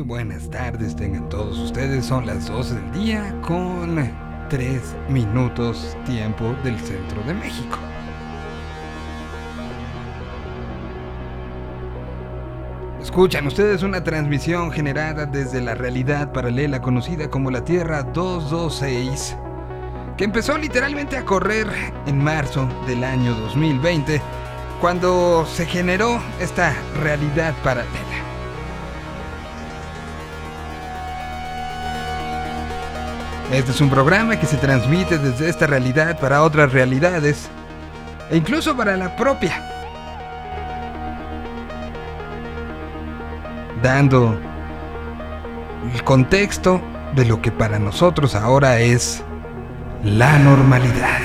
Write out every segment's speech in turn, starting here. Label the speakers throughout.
Speaker 1: Muy buenas tardes tengan todos ustedes. Son las 12 del día con 3 minutos tiempo del centro de México. Escuchan ustedes una transmisión generada desde la realidad paralela conocida como la Tierra 226, que empezó literalmente a correr en marzo del año 2020, cuando se generó esta realidad paralela. Este es un programa que se transmite desde esta realidad para otras realidades e incluso para la propia. Dando el contexto de lo que para nosotros ahora es la normalidad.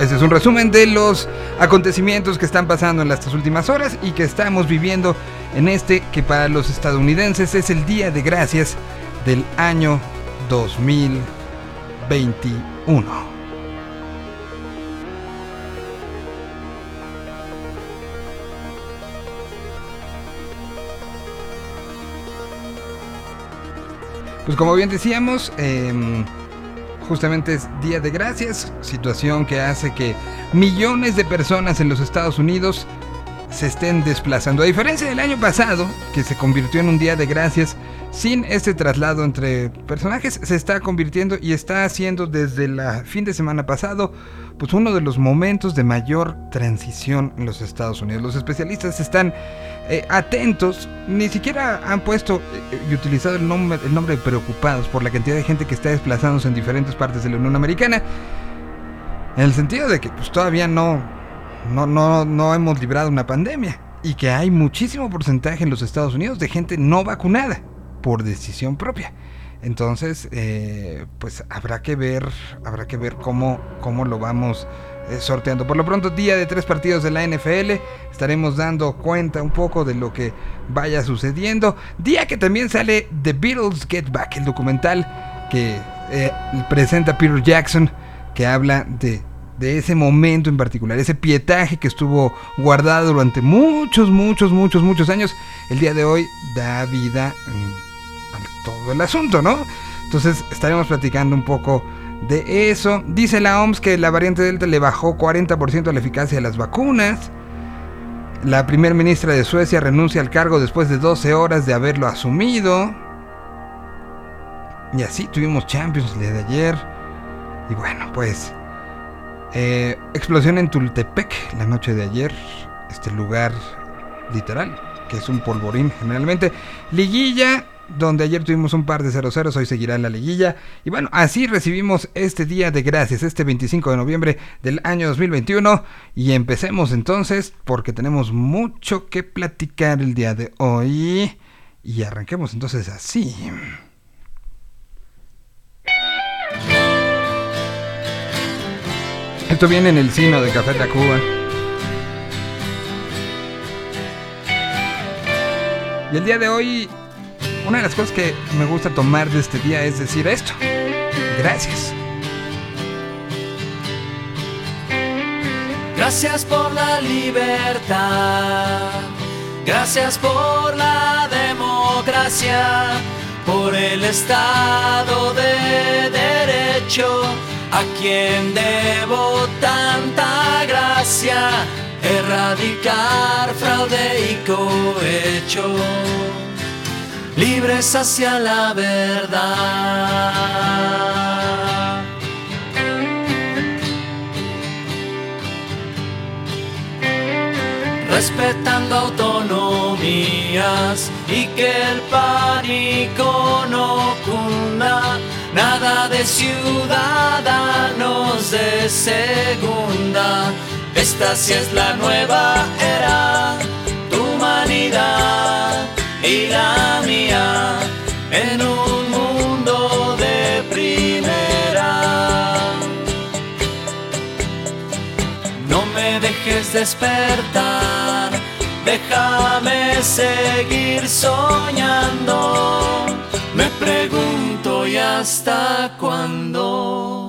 Speaker 1: Este es un resumen de los acontecimientos que están pasando en estas últimas horas y que estamos viviendo en este que para los estadounidenses es el Día de Gracias del año 2021. Pues como bien decíamos, em, justamente es Día de Gracias, situación que hace que millones de personas en los Estados Unidos se estén desplazando. A diferencia del año pasado, que se convirtió en un Día de Gracias, sin este traslado entre personajes, se está convirtiendo y está haciendo desde el fin de semana pasado pues uno de los momentos de mayor transición en los Estados Unidos. Los especialistas están eh, atentos, ni siquiera han puesto eh, y utilizado el nombre, preocupados por la cantidad de gente que está desplazándose en diferentes partes de la Unión Americana, en el sentido de que pues todavía no, no, no, no hemos librado una pandemia y que hay muchísimo porcentaje en los Estados Unidos de gente no vacunada por decisión propia. Entonces, eh, pues habrá que ver, habrá que ver cómo, cómo lo vamos eh, sorteando. Por lo pronto, día de tres partidos de la NFL, estaremos dando cuenta un poco de lo que vaya sucediendo. Día que también sale The Beatles Get Back, el documental que eh, presenta Peter Jackson, que habla de de ese momento en particular, ese pietaje que estuvo guardado durante muchos, muchos, muchos, muchos años, el día de hoy da vida todo el asunto, ¿no? Entonces estaremos platicando un poco de eso. Dice la OMS que la variante Delta le bajó 40% la eficacia de las vacunas. La primer ministra de Suecia renuncia al cargo después de 12 horas de haberlo asumido. Y así tuvimos Champions el día de ayer. Y bueno, pues... Eh, explosión en Tultepec la noche de ayer. Este lugar literal, que es un polvorín generalmente. Liguilla donde ayer tuvimos un par de 0-0, hoy seguirá en la liguilla. Y bueno, así recibimos este día de gracias, este 25 de noviembre del año 2021. Y empecemos entonces, porque tenemos mucho que platicar el día de hoy. Y arranquemos entonces así. Esto viene en el sino de Café Tacuba. Y el día de hoy una de las cosas que me gusta tomar de este día es decir esto. Gracias.
Speaker 2: Gracias por la libertad. Gracias por la democracia. Por el Estado de Derecho. A quien debo tanta gracia. Erradicar fraude y cohecho libres hacia la verdad. Respetando autonomías y que el pánico no cunda, nada de ciudadanos de segunda. Esta sí es la nueva era, tu humanidad y la mía en un mundo de primera. No me dejes despertar, déjame seguir soñando. Me pregunto y hasta cuándo.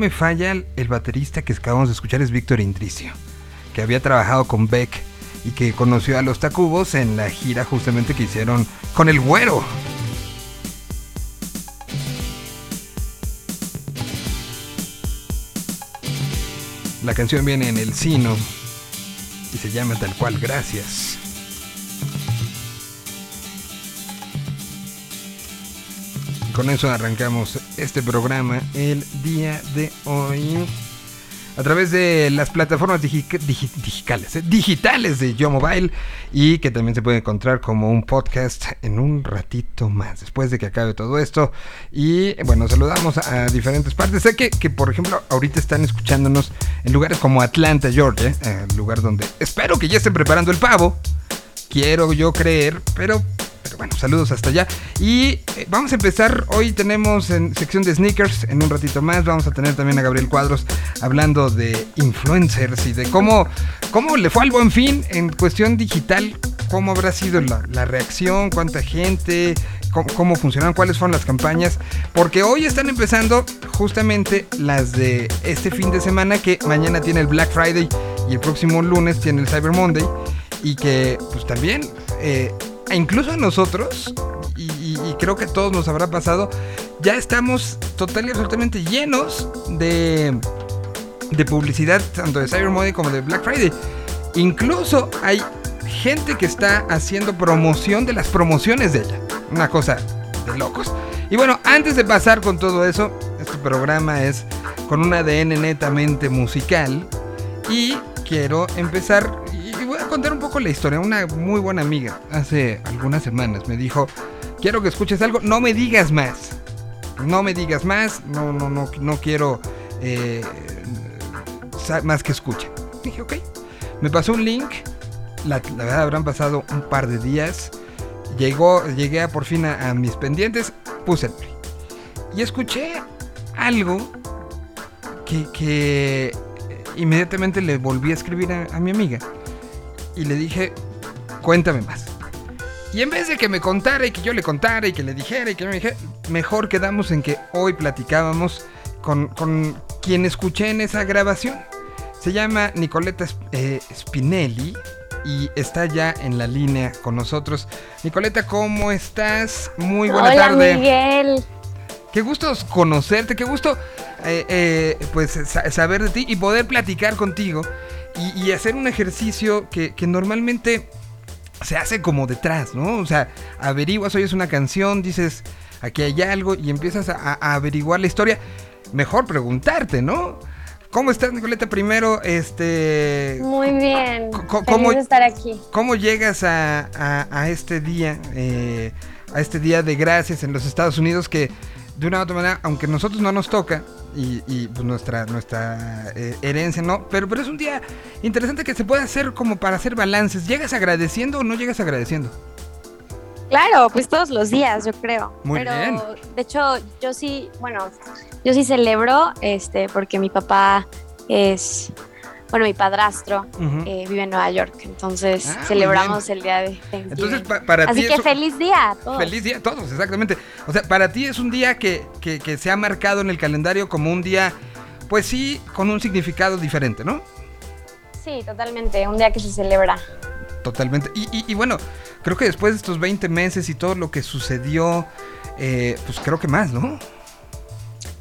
Speaker 1: Me falla, el baterista que acabamos de escuchar es Víctor Indricio, que había trabajado con Beck y que conoció a los Tacubos en la gira justamente que hicieron con el güero. La canción viene en el sino y se llama tal cual Gracias. Con eso arrancamos este programa el día de hoy a través de las plataformas digitales, eh, digitales de Yo Mobile y que también se puede encontrar como un podcast en un ratito más, después de que acabe todo esto. Y bueno, saludamos a diferentes partes. Sé que, que por ejemplo, ahorita están escuchándonos en lugares como Atlanta, Georgia, el eh, lugar donde espero que ya estén preparando el pavo. Quiero yo creer, pero pero bueno, saludos hasta allá. Y eh, vamos a empezar. Hoy tenemos en sección de sneakers. En un ratito más vamos a tener también a Gabriel Cuadros hablando de influencers y de cómo, cómo le fue al buen fin en cuestión digital. Cómo habrá sido la, reacción, cuánta gente, cómo, cómo, funcionaron, cuáles fueron las campañas. Porque hoy están empezando justamente las de este fin de semana que mañana tiene el Black Friday y el próximo lunes tiene el Cyber Monday. Y que pues también... Eh, e incluso a nosotros, y, creo que a todos nos habrá pasado, ya estamos total y absolutamente llenos de, de publicidad, tanto de Cyber Monday como de Black Friday. Incluso hay gente que está haciendo promoción de las promociones de ella. Una cosa de locos. Y bueno, antes de pasar con todo eso, este programa es con un ADN netamente musical. Y quiero empezar contar un poco la historia. Una muy buena amiga hace algunas semanas me dijo, quiero que escuches algo, no me digas más. No me digas más, no, no, no, no quiero eh, más que escuche. Dije, ok. Me pasó un link, la, verdad habrán pasado un par de días. Llegó, llegué a, por fin a, mis pendientes, puse el play. Y escuché algo que, inmediatamente le volví a escribir a mi amiga y le dije, cuéntame más. Y en vez de que me contara y que yo le contara y que le dijera y que me dijera, mejor quedamos en que hoy platicábamos con, quien escuché en esa grabación. Se llama Nicoleta eh, Spinelli y está ya en la línea con nosotros. Nicoleta, ¿cómo estás? Muy buena
Speaker 3: Hola,
Speaker 1: tarde.
Speaker 3: Miguel.
Speaker 1: Qué gusto conocerte, qué gusto eh, eh, pues saber de ti y poder platicar contigo y, hacer un ejercicio que, normalmente se hace como detrás, ¿no? O sea, averiguas, oyes una canción, dices, aquí hay algo y empiezas a, averiguar la historia. Mejor preguntarte, ¿no? ¿Cómo estás, Nicoleta? Primero, este...
Speaker 3: Muy bien. ¿Cómo, estar aquí.
Speaker 1: ¿Cómo llegas a, este día, eh, a este día de gracias en los Estados Unidos que de una u otra manera, aunque nosotros no nos toca, y, pues nuestra, nuestra eh, herencia, ¿no? Pero, pero es un día interesante que se puede hacer como para hacer balances. ¿Llegas agradeciendo o no llegas agradeciendo?
Speaker 3: Claro, pues todos los días, yo creo.
Speaker 1: Muy
Speaker 3: pero,
Speaker 1: bien.
Speaker 3: De hecho, yo sí, bueno, yo sí celebro, este, porque mi papá es bueno, mi padrastro eh, vive en Nueva York, entonces ah, celebramos el día de Thanksgiving.
Speaker 1: Entonces, para
Speaker 3: Así que feliz día a todos.
Speaker 1: Feliz día a todos, exactamente. O sea, para ti es un día que, que, se ha marcado en el calendario como un día, pues sí, con un significado diferente, ¿no?
Speaker 3: Sí, totalmente, un día que se celebra.
Speaker 1: Totalmente. Y, y, bueno, creo que después de estos 20 meses y todo lo que sucedió, eh, pues creo que más, ¿no?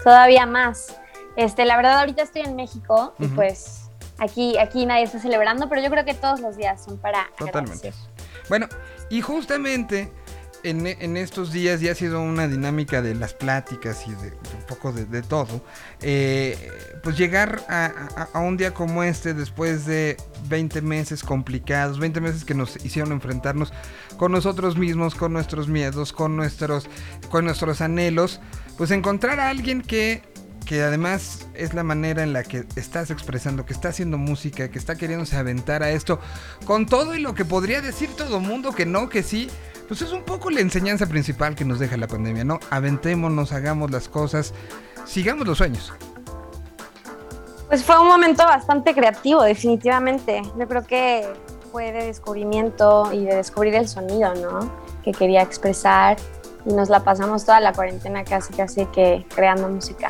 Speaker 3: Todavía más. Este, la verdad, ahorita estoy en México y pues aquí, aquí nadie está celebrando, pero yo creo que todos los días son para
Speaker 1: Totalmente. Bueno, y justamente en, estos días ya ha sido una dinámica de las pláticas y de, un poco de, todo. Eh, pues llegar a, un día como este, después de 20 meses complicados, 20 meses que nos hicieron enfrentarnos con nosotros mismos, con nuestros miedos, con nuestros, con nuestros anhelos, pues encontrar a alguien que que además es la manera en la que estás expresando, que está haciendo música, que está queriéndose aventar a esto, con todo y lo que podría decir todo mundo que no, que sí, pues es un poco la enseñanza principal que nos deja la pandemia, ¿no? Aventémonos, hagamos las cosas, sigamos los sueños.
Speaker 3: Pues fue un momento bastante creativo, definitivamente. Yo creo que fue de descubrimiento y de descubrir el sonido, ¿no? Que quería expresar y nos la pasamos toda la cuarentena casi casi que creando música.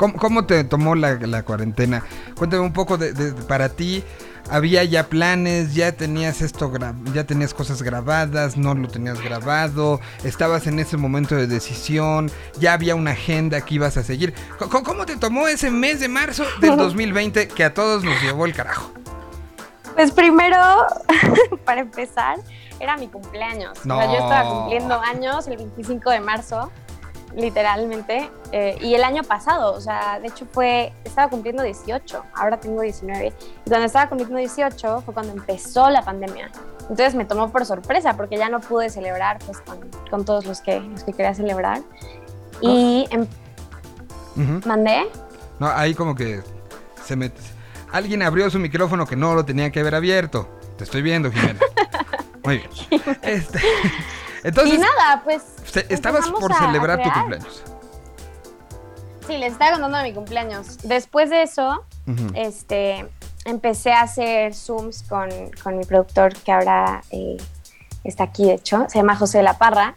Speaker 1: ¿Cómo, te tomó la, cuarentena? Cuéntame un poco de, para ti. ¿Había ya planes? ¿Ya tenías esto ya tenías cosas grabadas? ¿No lo tenías grabado? ¿Estabas en ese momento de decisión? ¿Ya había una agenda que ibas a seguir? ¿Cómo, te tomó ese mes de marzo del 2020 que a todos nos llevó el carajo?
Speaker 3: Pues primero, para empezar, era mi cumpleaños. yo estaba cumpliendo años el 25 de marzo literalmente. Eh, y el año pasado, o sea, de hecho fue, estaba cumpliendo 18, ahora tengo 19. Y cuando estaba cumpliendo 18 fue cuando empezó la pandemia. Entonces me tomó por sorpresa porque ya no pude celebrar pues, con, todos los que, los que quería celebrar. Y em, mandé.
Speaker 1: No, ahí como que se me... Alguien abrió su micrófono que no lo tenía que haber abierto. Te estoy viendo, Jimena. Muy bien. Este, entonces,
Speaker 3: y nada, pues.
Speaker 1: estabas por celebrar tu cumpleaños.
Speaker 3: Sí, les estaba contando de mi cumpleaños. Después de eso, este, empecé a hacer Zooms con, con mi productor, que ahora eh, está aquí, de hecho, se llama José de la Parra.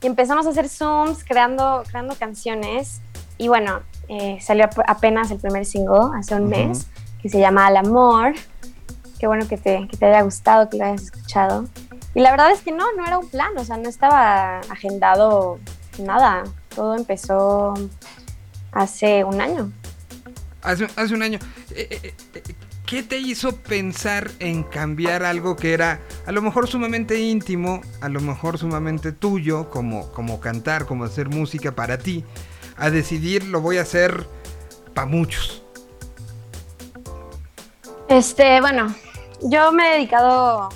Speaker 3: Y empezamos a hacer Zooms creando, creando canciones. Y bueno, eh, salió apenas el primer single hace un mes, que se llama Al Amor. Qué bueno que te, que te haya gustado, que lo hayas escuchado. Y la verdad es que no, no era un plan, o sea, no estaba agendado nada. Todo empezó hace un año.
Speaker 1: Hace, hace un año. Eh, eh, eh, ¿Qué te hizo pensar en cambiar algo que era a lo mejor sumamente íntimo, a lo mejor sumamente tuyo, como, como cantar, como hacer música para ti, a decidir lo voy a hacer para muchos?
Speaker 3: Este, bueno, yo me he dedicado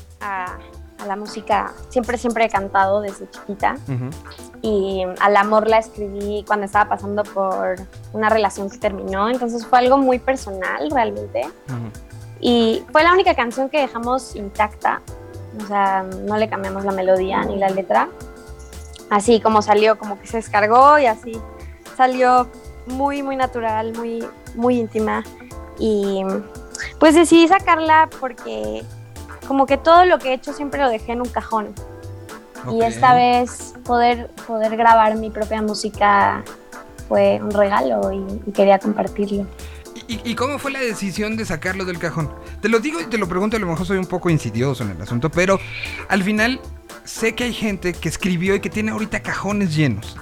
Speaker 3: a, la música, siempre, siempre he cantado desde chiquita. Y al amor la escribí cuando estaba pasando por una relación que terminó, entonces fue algo muy personal realmente. Y fue la única canción que dejamos intacta, o sea, no le cambiamos la melodía ni la letra. Así como salió, como que se descargó y así salió muy, muy natural, muy, muy íntima. Y pues decidí sacarla porque como que todo lo que he hecho siempre lo dejé en un cajón. Y esta vez poder, poder grabar mi propia música fue un regalo y, quería compartirlo.
Speaker 1: ¿Y, cómo fue la decisión de sacarlo del cajón? Te lo digo y te lo pregunto, a lo mejor soy un poco insidioso en el asunto, pero al final sé que hay gente que escribió y que tiene ahorita cajones llenos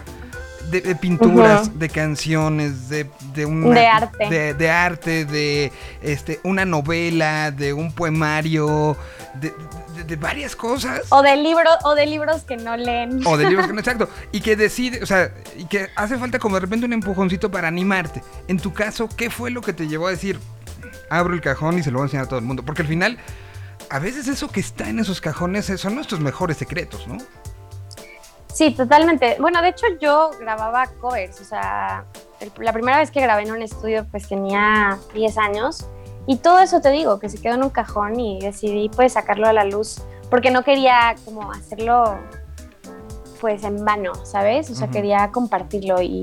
Speaker 1: de, pinturas, de canciones, de, de,
Speaker 3: de arte,
Speaker 1: de, de, arte, de este, una novela, de un poemario, de, varias cosas.
Speaker 3: O de libros, o de libros que no leen.
Speaker 1: O de libros que no, exacto. Y que decide, o sea, y que hace falta como de repente un empujoncito para animarte. En tu caso, ¿qué fue lo que te llevó a decir, abro el cajón y se lo voy a enseñar a todo el mundo? Porque al final, a veces eso que está en esos cajones son nuestros mejores secretos, ¿no?
Speaker 3: Sí, totalmente. Bueno, de hecho yo grababa covers, o sea, la primera vez que grabé en un estudio pues tenía 10 años y todo eso te digo, que se quedó en un cajón y decidí pues sacarlo a la luz porque no quería como hacerlo pues en vano, ¿sabes? O sea, quería compartirlo y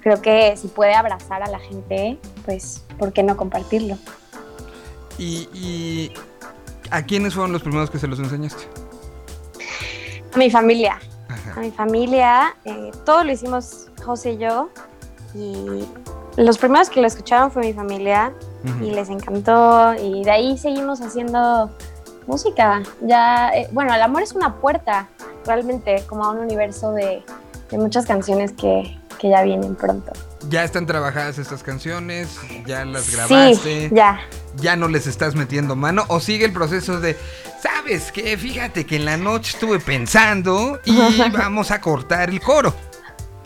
Speaker 3: creo que si puede abrazar a la gente, pues, ¿por qué no compartirlo?
Speaker 1: ¿Y, y a quiénes fueron los primeros que se los enseñaste?
Speaker 3: A mi familia a mi familia. Eh, todo lo hicimos José y yo. Y los primeros que lo escucharon fue mi familia y les encantó. Y de ahí seguimos haciendo música. Ya, eh, bueno, el amor es una puerta realmente como a un universo de, de muchas canciones que, que ya vienen pronto.
Speaker 1: ¿Ya están trabajadas estas canciones? ¿Ya las grabaste?
Speaker 3: Sí, ya.
Speaker 1: ¿Ya no les estás metiendo mano? ¿O sigue el proceso de, sabes que fíjate que en la noche estuve pensando y vamos a cortar el coro?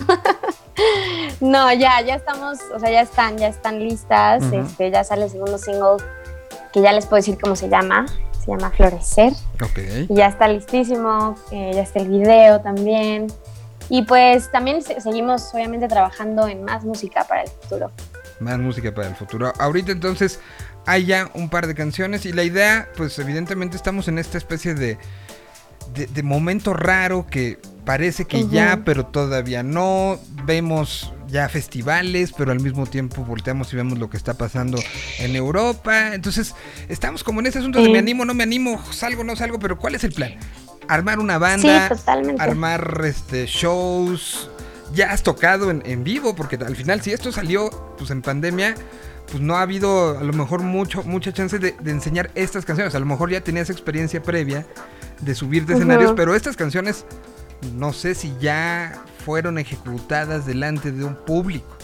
Speaker 3: no, ya, ya estamos, o sea, ya están, ya están listas. este, ya sale el segundo single que ya les puedo decir cómo se llama. Se llama Florecer. Y ya está listísimo, eh, ya está el video también. Y pues también seguimos obviamente trabajando en más música para el futuro.
Speaker 1: Más música para el futuro. Ahorita entonces hay ya un par de canciones y la idea, pues evidentemente estamos en esta especie de, de, momento raro que parece que ya, pero todavía no. Vemos ya festivales, pero al mismo tiempo volteamos y vemos lo que está pasando en Europa. Entonces, estamos como en ese asunto de me animo, no me animo, salgo, no salgo, pero ¿cuál es el plan? armar una banda, armar este, shows, ya has tocado en, vivo, porque al final si esto salió pues en pandemia, pues no ha habido a lo mejor mucho, mucha chance de, enseñar estas canciones. A lo mejor ya tenías experiencia previa de subir de escenarios, pero estas canciones no sé si ya fueron ejecutadas delante de un público.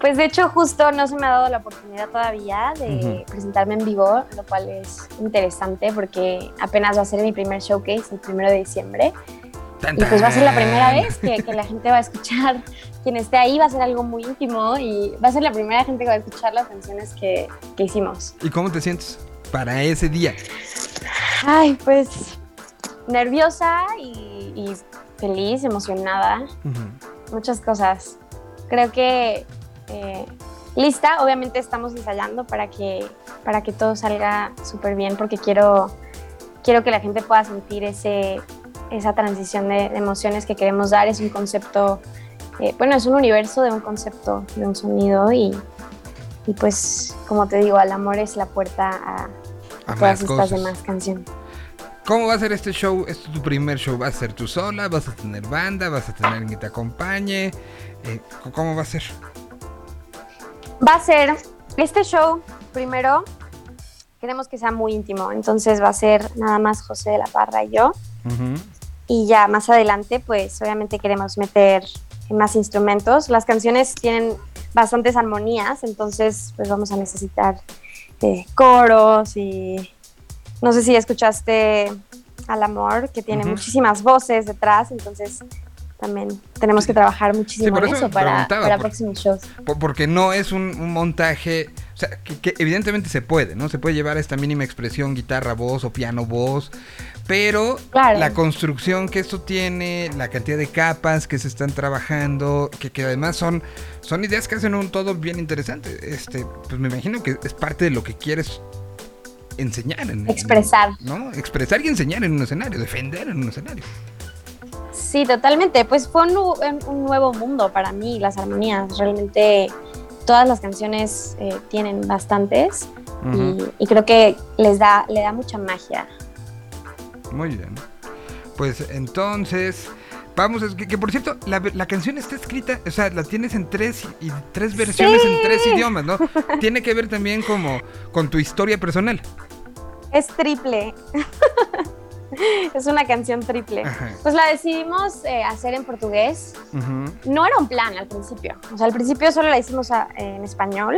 Speaker 3: Pues de hecho justo no se me ha dado la oportunidad todavía de presentarme en vivo, lo cual es interesante porque apenas va a ser mi primer showcase el primero de diciembre. Y pues va a ser la primera vez que, la gente va a escuchar, quien esté ahí va a ser algo muy íntimo y va a ser la primera gente que va a escuchar las canciones que, hicimos.
Speaker 1: ¿Y cómo te sientes para ese día?
Speaker 3: Ay, pues nerviosa y, feliz, emocionada, muchas cosas. Creo que eh, lista, obviamente estamos ensayando para que, para que todo salga súper bien porque quiero, quiero que la gente pueda sentir ese, esa transición de, emociones que queremos dar. Es un concepto, eh, bueno, es un universo de un concepto, de un sonido y, y pues, como te digo, al amor es la puerta a, todas estas demás canciones.
Speaker 1: ¿Cómo va a ser este show? ¿Este es tu primer show? ¿Vas a ser tú sola? ¿Vas a tener banda? ¿Vas a tener alguien que te acompañe? Eh, ¿Cómo va a ser?
Speaker 3: Va a ser este show, primero, queremos que sea muy íntimo, entonces va a ser nada más José de la Parra y yo. Y ya más adelante, pues obviamente queremos meter más instrumentos. Las canciones tienen bastantes armonías, entonces pues vamos a necesitar de coros y no sé si escuchaste Al Amor, que tiene muchísimas voces detrás, entonces también tenemos que trabajar muchísimo en eso para, para próximos shows.
Speaker 1: Porque no es un, montaje, o sea, que, evidentemente se puede, ¿no? Se puede llevar esta mínima expresión, guitarra, voz o piano, voz, pero la construcción que esto tiene, la cantidad de capas que se están trabajando, que, que además son, son ideas que hacen un todo bien interesante. Este, pues me imagino que es parte de lo que quieres enseñar. En,
Speaker 3: Expresar.
Speaker 1: ¿no? Expresar y enseñar en un escenario, defender en un escenario.
Speaker 3: Sí, totalmente. Pues fue un, nuevo mundo para mí, las armonías. Realmente todas las canciones eh, tienen bastantes y, creo que les da, le da mucha magia.
Speaker 1: Muy bien. Pues entonces, vamos, que, por cierto, la, canción está escrita, o sea, la tienes en tres y tres versiones en tres idiomas, ¿no? Tiene que ver también como con tu historia personal.
Speaker 3: Es triple. es una canción triple. Pues la decidimos eh, hacer en portugués. No era un plan al principio. O sea, al principio solo la hicimos en español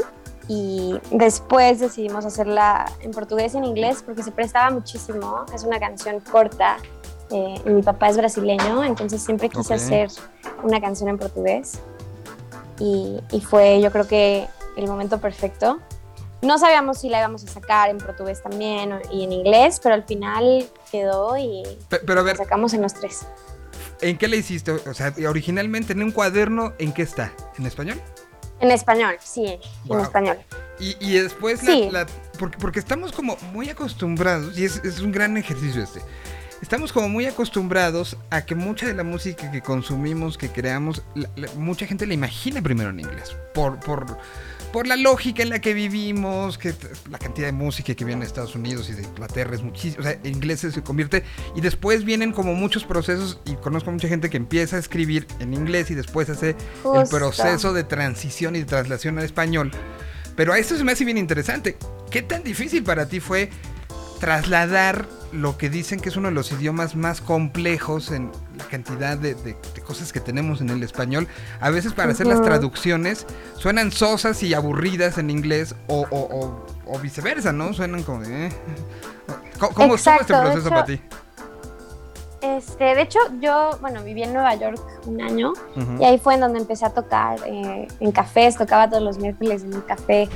Speaker 3: y después decidimos hacerla en portugués y en inglés porque se prestaba muchísimo. Es una canción corta. Eh, y mi papá es brasileño, entonces siempre quise hacer una canción en portugués. Y, y fue, yo creo que, el momento perfecto. No sabíamos si la íbamos a sacar en portugués también y en inglés, pero al final quedó y
Speaker 1: pero,
Speaker 3: la sacamos en los tres.
Speaker 1: ¿En qué la hiciste? O sea, originalmente en un cuaderno, ¿en qué está? ¿En español?
Speaker 3: En español, sí, en español.
Speaker 1: Y, y después, la, porque, porque, estamos como muy acostumbrados, y es, es, un gran ejercicio este, estamos como muy acostumbrados a que mucha de la música que consumimos, que creamos, mucha gente la imagina primero en inglés, por... por por la lógica en la que vivimos, que la cantidad de música que viene de Estados Unidos y de Inglaterra es muchísimo, o sea, inglés se convierte y después vienen como muchos procesos y conozco mucha gente que empieza a escribir en inglés y después hace el proceso de transición y de traslación al español. Pero a esto se me hace bien interesante. ¿Qué tan difícil para ti fue trasladar lo que dicen que es uno de los idiomas más complejos en la cantidad de, cosas que tenemos en el español. A veces para hacer las traducciones suenan sosas y aburridas en inglés o, viceversa, ¿no? Suenan como... Eh. ¿Cómo, estuvo este proceso para ti?
Speaker 3: Este, de hecho, yo, bueno, viví en Nueva York un año y ahí fue en donde empecé a tocar eh, en cafés, tocaba todos los miércoles en un café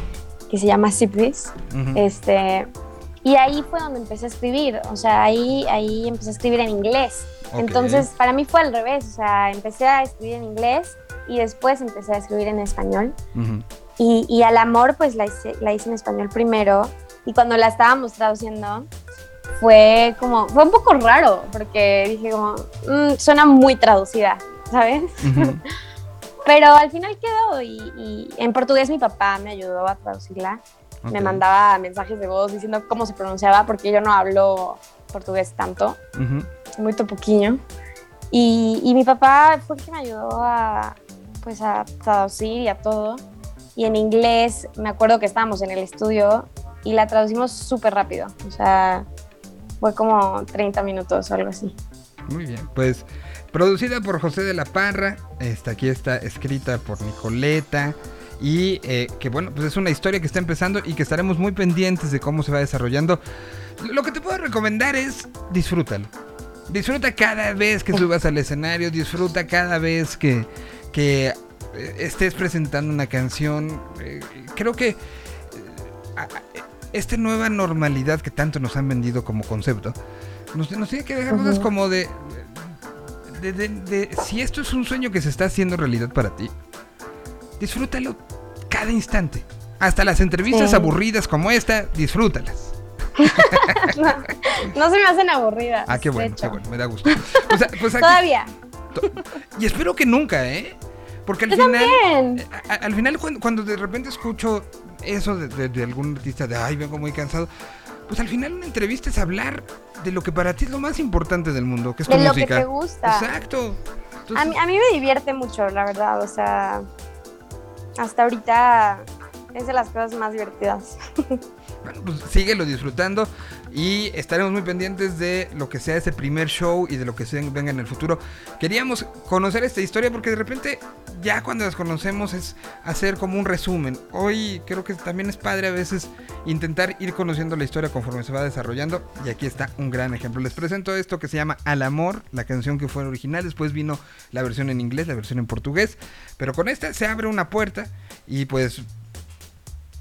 Speaker 3: que se llama Sipris. Este, y ahí fue donde empecé a escribir, o sea, ahí, ahí empecé a escribir en inglés. Entonces, para mí fue al revés, o sea, empecé a escribir en inglés y después empecé a escribir en español. y, y, Al Amor, pues la hice, la hice en español primero. Y cuando la estábamos traduciendo, fue como, fue un poco raro, porque dije como, mm, suena muy traducida, ¿sabes? Pero al final quedó y, y, en portugués mi papá me ayudó a traducirla me mandaba mensajes de voz diciendo cómo se pronunciaba porque yo no hablo portugués tanto, muy topoquiño. Y, mi papá fue quien me ayudó a, pues, a traducir y a todo. Y en inglés, me acuerdo que estábamos en el estudio y la traducimos súper rápido. O sea, fue como 30 minutos o algo así.
Speaker 1: Muy bien, pues producida por José de la Parra, esta aquí está escrita por Nicoleta y eh, que bueno, pues es una historia que está empezando y que estaremos muy pendientes de cómo se va desarrollando. Lo que te puedo recomendar es disfrútalo. Disfruta cada vez que subas al escenario, disfruta cada vez que, que eh, estés presentando una canción. Eh, creo que esta nueva normalidad que tanto nos han vendido como concepto, nos, tiene que dejar dudas como de de, si esto es un sueño que se está haciendo realidad para ti, disfrútalo cada instante. Hasta las entrevistas aburridas como esta, disfrútalas.
Speaker 3: no, se me hacen aburridas.
Speaker 1: Ah, qué bueno, qué bueno, me da gusto.
Speaker 3: Pues Todavía.
Speaker 1: Y espero que nunca, ¿eh? Porque al final, eh, al final cuando, de repente escucho eso de, algún artista de, ay, vengo muy cansado, pues al final una entrevista es hablar de lo que para ti es lo más importante del mundo, que es tu
Speaker 3: de
Speaker 1: lo que
Speaker 3: te gusta.
Speaker 1: Exacto.
Speaker 3: a, mí, a mí me divierte mucho, la verdad, o sea, hasta ahorita es de las cosas más divertidas.
Speaker 1: Bueno, pues síguelo disfrutando y estaremos muy pendientes de lo que sea ese primer show y de lo que venga en el futuro. Queríamos conocer esta historia porque de repente ya cuando las conocemos es hacer como un resumen. Hoy creo que también es padre a veces intentar ir conociendo la historia conforme se va desarrollando y aquí está un gran ejemplo. Les presento esto que se llama Al Amor, la canción que fue original, después vino la versión en inglés, la versión en portugués, pero con esta se abre una puerta y pues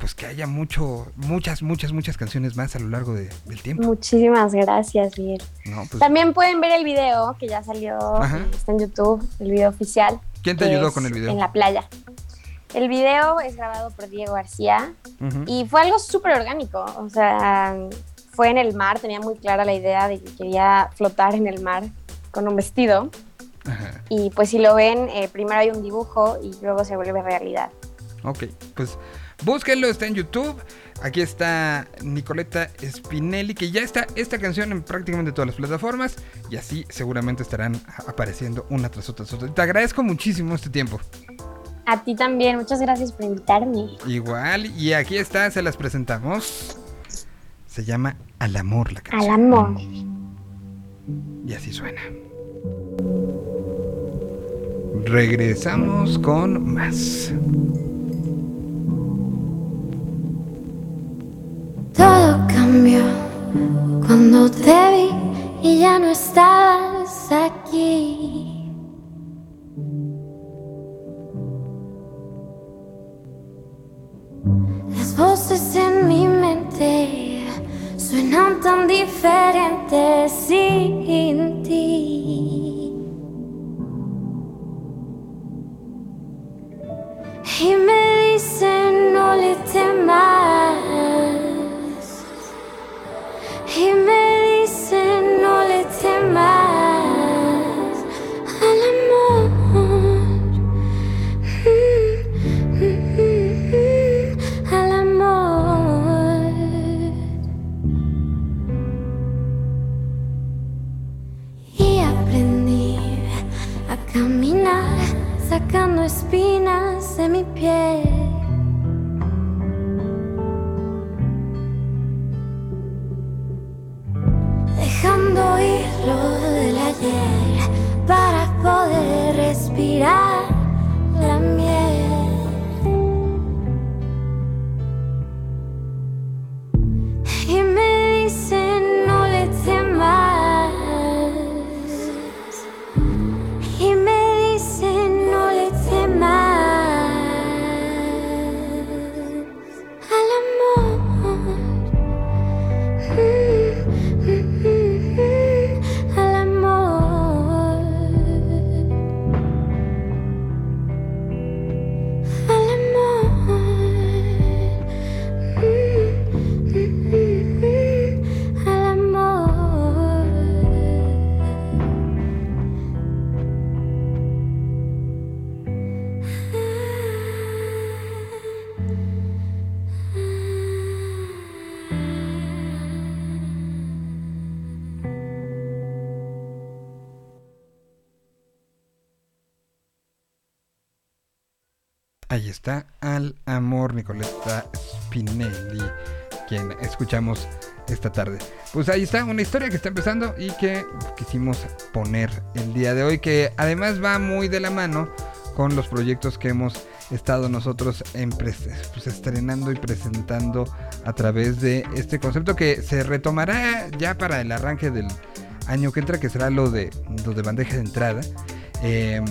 Speaker 1: pues que haya mucho, muchas, muchas, muchas canciones más a lo largo del tiempo.
Speaker 3: Muchísimas gracias, Miguel. Pues También pueden ver el video que ya salió, está en YouTube, el video oficial.
Speaker 1: ¿Quién te ayudó con el video?
Speaker 3: En la playa. El video es grabado por Diego García y fue algo súper orgánico, o sea, fue en el mar, tenía muy clara la idea de que quería flotar en el mar con un vestido. Y pues si lo ven, eh, primero hay un dibujo y luego se vuelve realidad.
Speaker 1: Ok, pues Búsquenlo, está en YouTube. Aquí está Nicoleta Spinelli, que ya está esta canción en prácticamente todas las plataformas. Y así seguramente estarán apareciendo una tras otra. Te agradezco muchísimo este tiempo.
Speaker 3: A ti también, muchas gracias por invitarme.
Speaker 1: Igual, y aquí está, se las presentamos. Se llama Al Amor la canción.
Speaker 3: Al Amor.
Speaker 1: Y así suena. Regresamos con más.
Speaker 4: Todo cambió cuando te vi y ya no estabas aquí. Las voces en mi mente suenan tan diferentes
Speaker 1: tarde. Pues ahí está, una historia que está empezando y que quisimos poner el día de hoy, que además va muy de la mano con los proyectos que hemos estado nosotros en pues, estrenando y presentando a través de este concepto que se retomará ya para el arranque del año que entra, que será lo de, bandeja de entrada. Eh,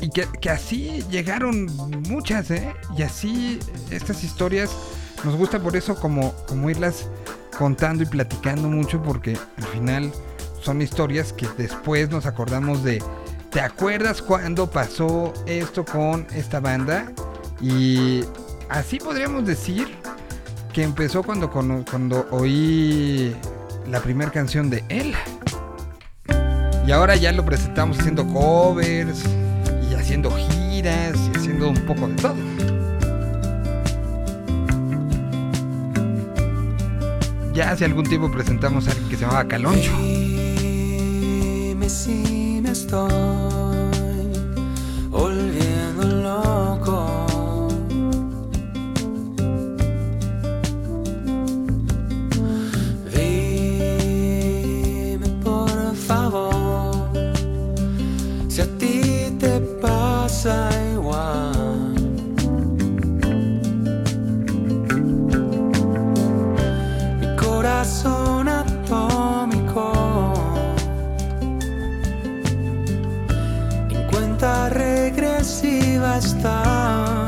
Speaker 1: y que, así llegaron muchas, ¿eh? Y así estas historias nos gusta por eso como, como irlas contando y platicando mucho porque al final son historias que después nos acordamos de, ¿te acuerdas cuando pasó esto con esta banda? Y así podríamos decir que empezó cuando, cuando oí la primera canción de él. Y ahora ya lo presentamos haciendo covers y haciendo giras y haciendo un poco de todo. Ya hace algún tiempo presentamos a alguien que se llamaba Caloncho.
Speaker 5: Regresiva está. Parece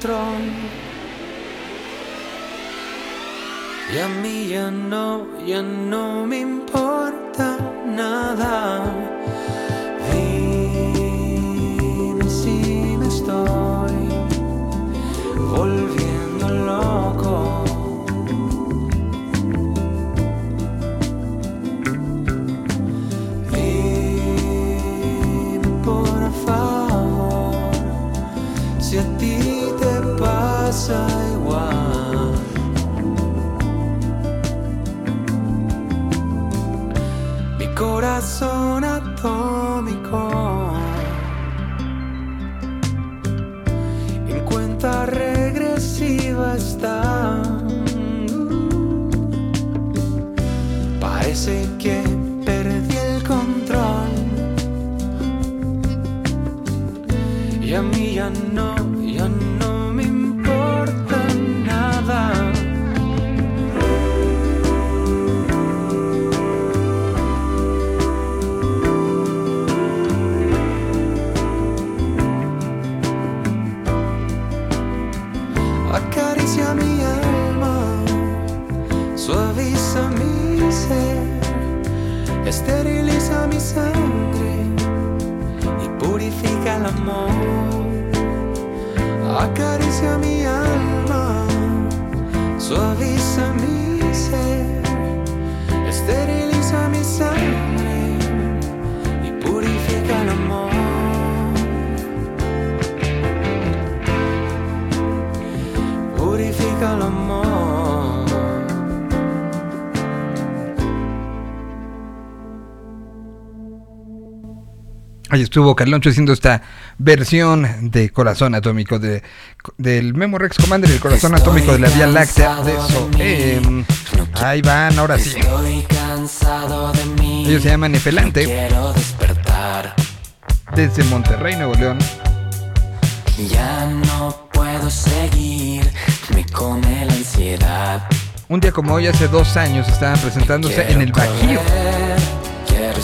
Speaker 5: control. Y a mí ya no, ya no
Speaker 1: Ahí estuvo Carloncho haciendo esta versión de Corazón Atómico de, del Memo Rex Commander, el Corazón Atómico de la Vía Láctea. De eso. Ahí van, ahora sí. Ellos se llaman Efelante. Desde Monterrey, Nuevo León.
Speaker 5: Ya no puedo seguir, me come la ansiedad.
Speaker 1: Un día como hoy, hace dos años, estaban presentándose en el Bajío.
Speaker 5: Quiero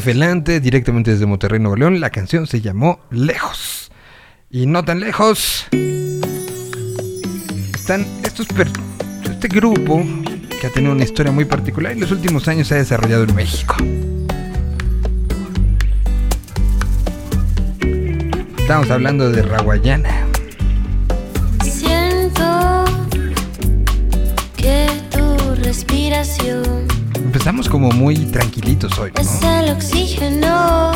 Speaker 1: Efelante, directamente desde Monterrey, Nuevo León. La canción se llamó Lejos. Y no tan lejos. Están estos per- este grupo que ha tenido una historia muy particular y en los últimos años se ha desarrollado en México. Estamos hablando de Raguayana. Muy tranquilitos hoy,
Speaker 4: es el oxígeno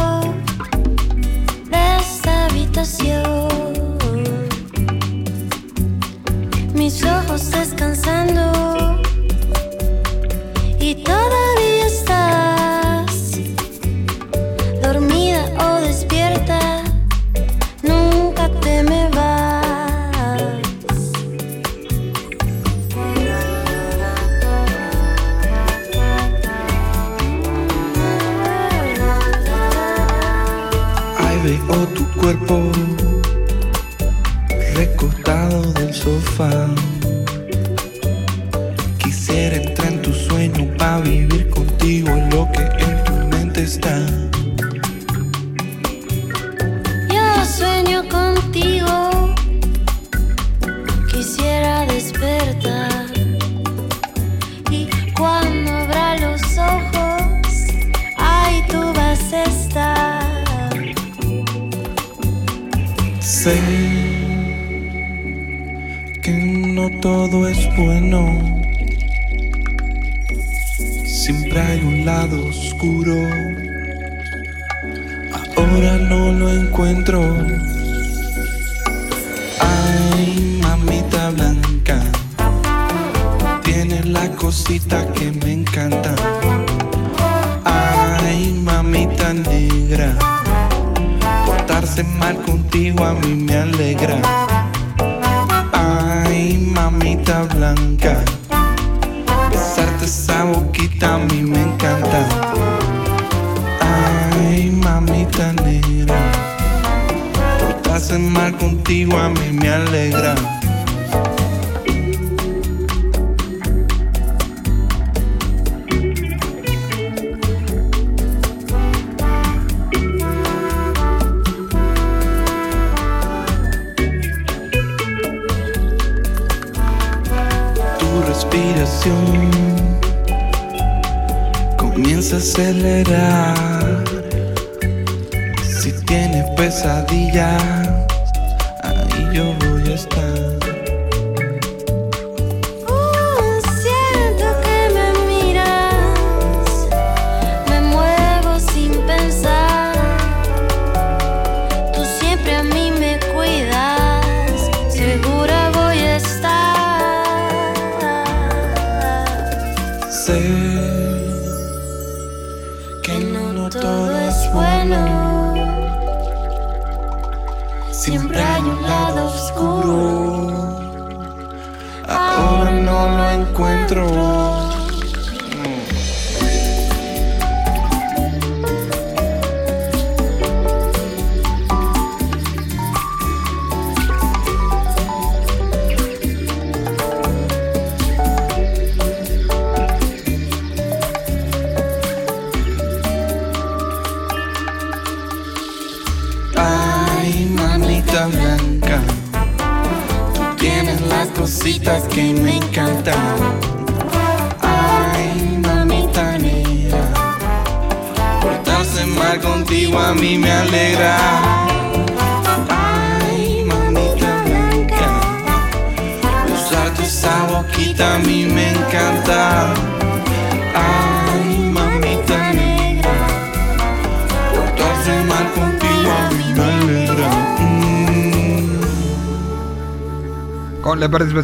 Speaker 6: está.
Speaker 4: Yo sueño contigo, quisiera despertar. Y cuando abra los ojos, ahí tú vas a estar.
Speaker 6: Sé que no todo es bueno. Siempre hay un lado oscuro. Ahora no lo encuentro. Ay, mamita blanca, tienes la cosita que me encanta. Ay, mamita negra, portarse mal contigo a mí me alegra. Ay, mamita blanca, esa boquita a mí me encanta. Ay, mamita negra, portarse mal contigo a mí me alegra. Comienza a acelerar. Si tienes pesadillas,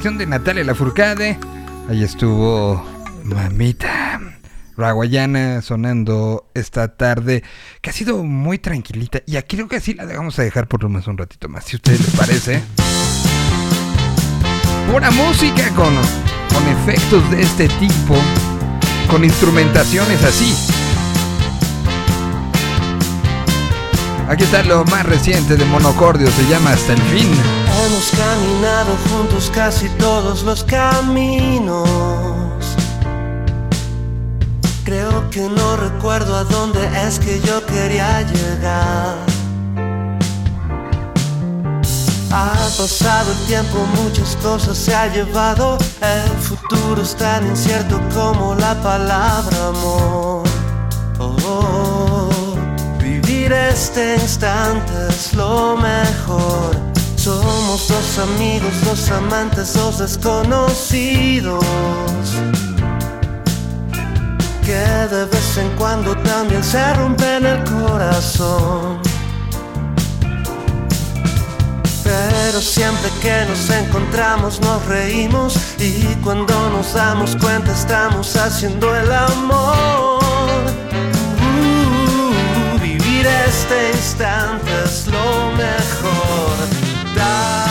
Speaker 1: De Natalia Lafourcade, ahí estuvo Mamita Raguayana sonando esta tarde, que ha sido muy tranquilita. Y aquí creo que sí la vamos a dejar por lo menos un ratito más, si a ustedes les parece. Pura música con, con efectos de este tipo, con instrumentaciones así. Aquí está lo más reciente de Monocordio, se llama Hasta el fin.
Speaker 7: Hemos caminado juntos casi todos los caminos. Creo que no recuerdo a dónde es que yo quería llegar. Ha pasado el tiempo, muchas cosas se ha llevado. El futuro es tan incierto como la palabra amor. Oh, oh, oh. Vivir este instante es lo mejor. Somos dos amigos, dos amantes, dos desconocidos. Que de vez en cuando también se rompen el corazón. Pero siempre que nos encontramos nos reímos y cuando nos damos cuenta estamos haciendo el amor. Uh, vivir este instante es lo mejor. Tantas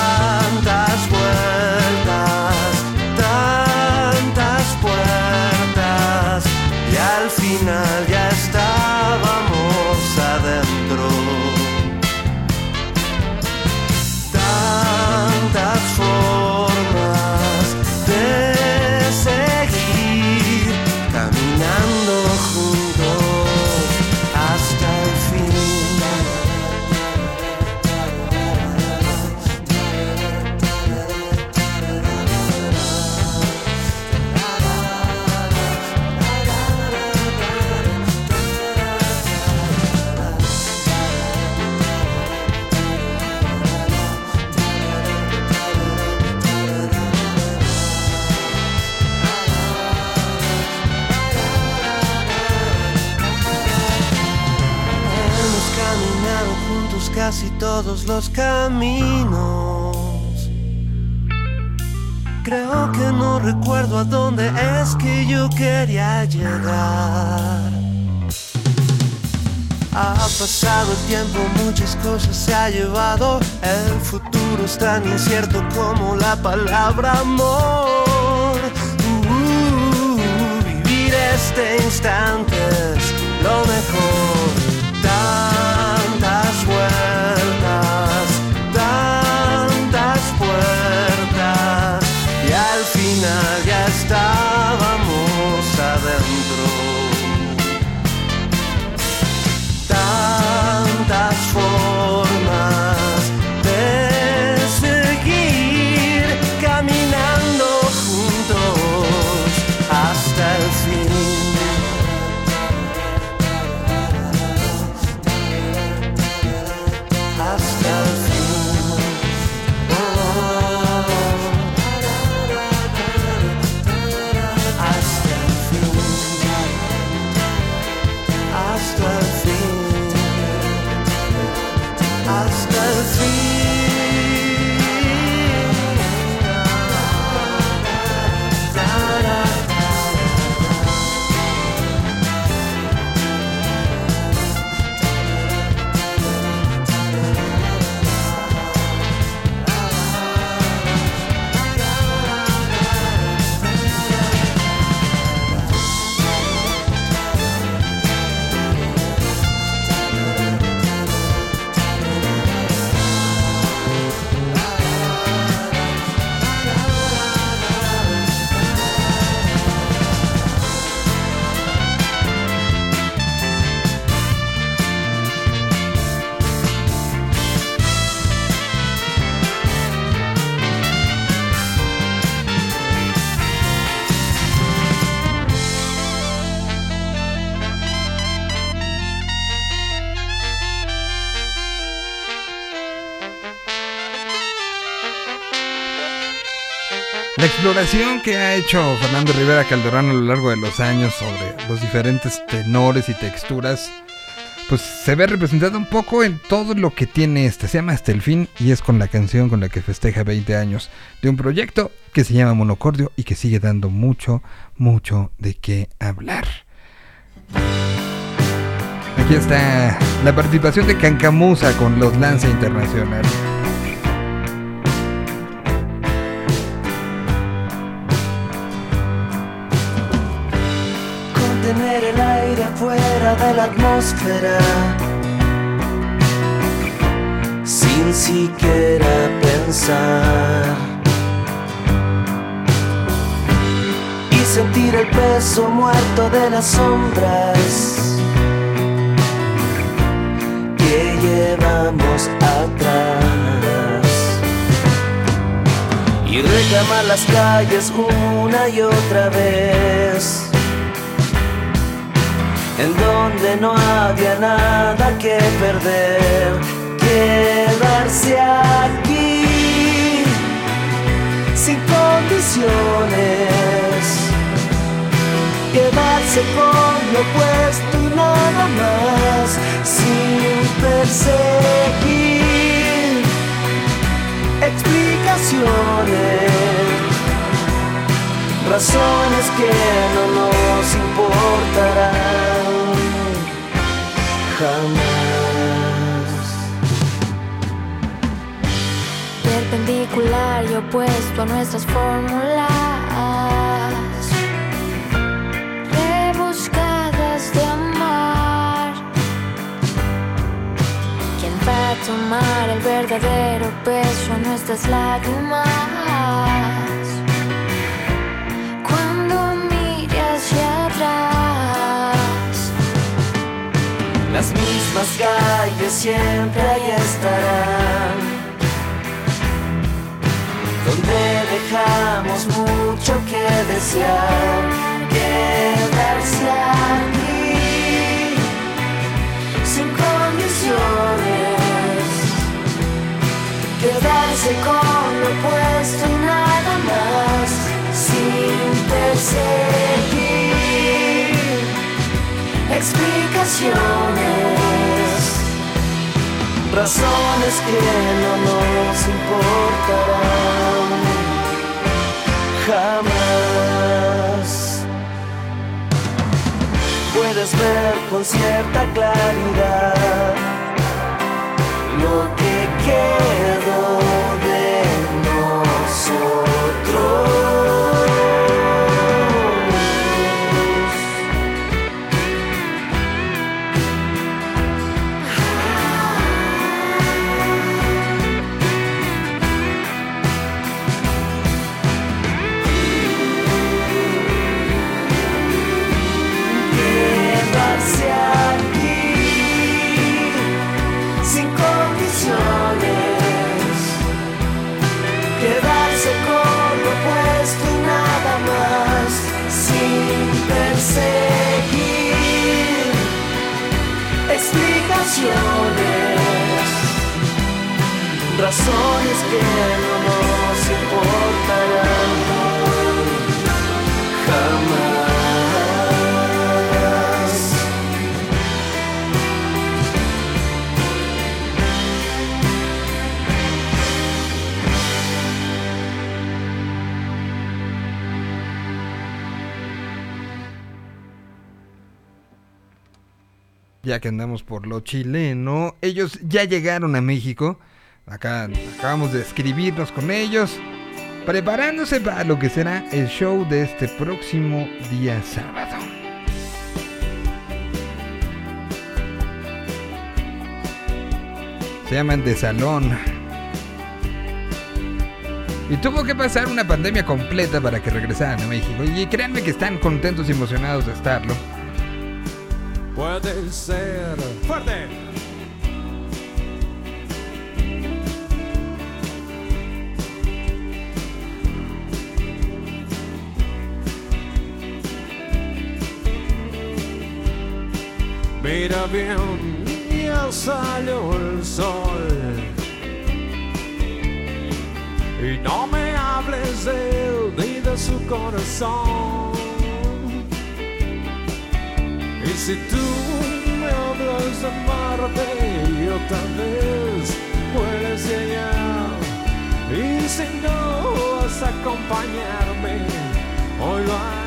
Speaker 7: todos los caminos. Creo que no recuerdo a dónde es que yo quería llegar. Ha pasado el tiempo, muchas cosas se ha llevado. El futuro es tan incierto como la palabra amor. Uh, vivir este instante es lo mejor.
Speaker 1: Exploración que ha hecho Fernando Rivera Calderón a lo largo de los años sobre los diferentes tenores y texturas, pues se ve representado un poco en todo lo que tiene este. Se llama Hasta el fin y es con la canción con la que festeja 20 años de un proyecto que se llama Monocordio y que sigue dando mucho, mucho de qué hablar. Aquí está la participación de Cancamusa con los Lanza Internacional.
Speaker 7: La atmósfera. Sin siquiera pensar. Y sentir el peso muerto de las sombras que llevamos atrás. Y reclamar las calles una y otra vez en donde no había nada que perder, quedarse aquí sin condiciones, quedarse con lo puesto y nada más, sin perseguir explicaciones. Razones que no nos importarán
Speaker 4: perpendicular y opuesto a nuestras fórmulas, rebuscadas de amar. ¿Quién va a tomar el verdadero peso a nuestras lágrimas? Cuando mire hacia atrás.
Speaker 7: Las mismas calles siempre ahí estarán. Donde dejamos mucho que desear, quedarse aquí sin condiciones, quedarse con lo puesto y nada más, sin perseguir explicaciones, razones que no nos importarán jamás puedes ver con cierta claridad lo que quedó de nosotros. Razones que no nos importarán.
Speaker 1: Ya que andamos por lo chileno, ellos ya llegaron a México. Acá acabamos de escribirnos con ellos, preparándose para lo que será el show de este próximo día sábado. Se llaman De Salón. Y tuvo que pasar una pandemia completa para que regresaran a México. Y créanme que están contentos y emocionados de estarlo.
Speaker 8: Puede ser fuerte. Mira bien, ya salió el sol. Y no me hables de él ni de su corazón. Y si tú me hablas de amarte, yo tal vez puedes llegar. Y si no vas a acompañarme, hoy lo harás.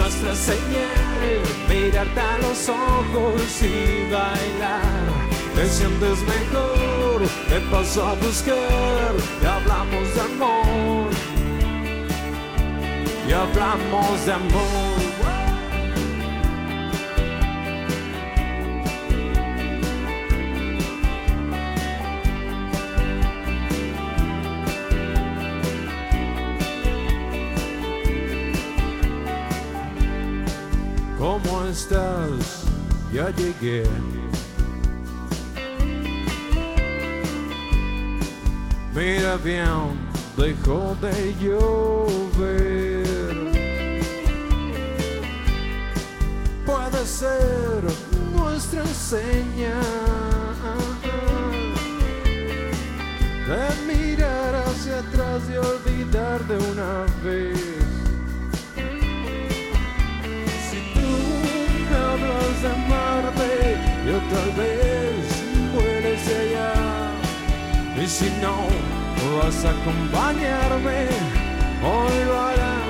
Speaker 8: Nuestra señal, mirarte a los ojos y bailar. Te sientes mejor, te paso a buscar y hablamos de amor y hablamos de amor. ¿Cómo estás? Ya llegué. Mira bien, dejó de llover. Puede ser nuestra señal de mirar hacia atrás y olvidar de una vez. De amarte, yo tal vez puedes allá. Y si no vas a acompañarme, hoy lo harás.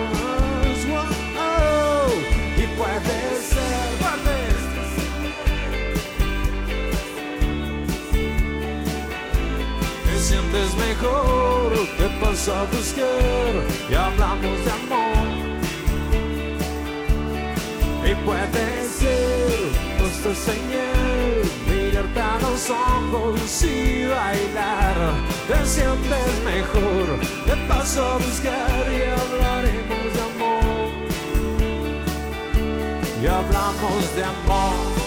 Speaker 8: Wow, y puede ser, Te sientes mejor, te paso a buscar y hablamos de amor. Y puede ser nuestra señal, mirarte a los ojos y bailar. Te sientes mejor, te paso a buscar y hablaremos de amor. Y hablamos de amor.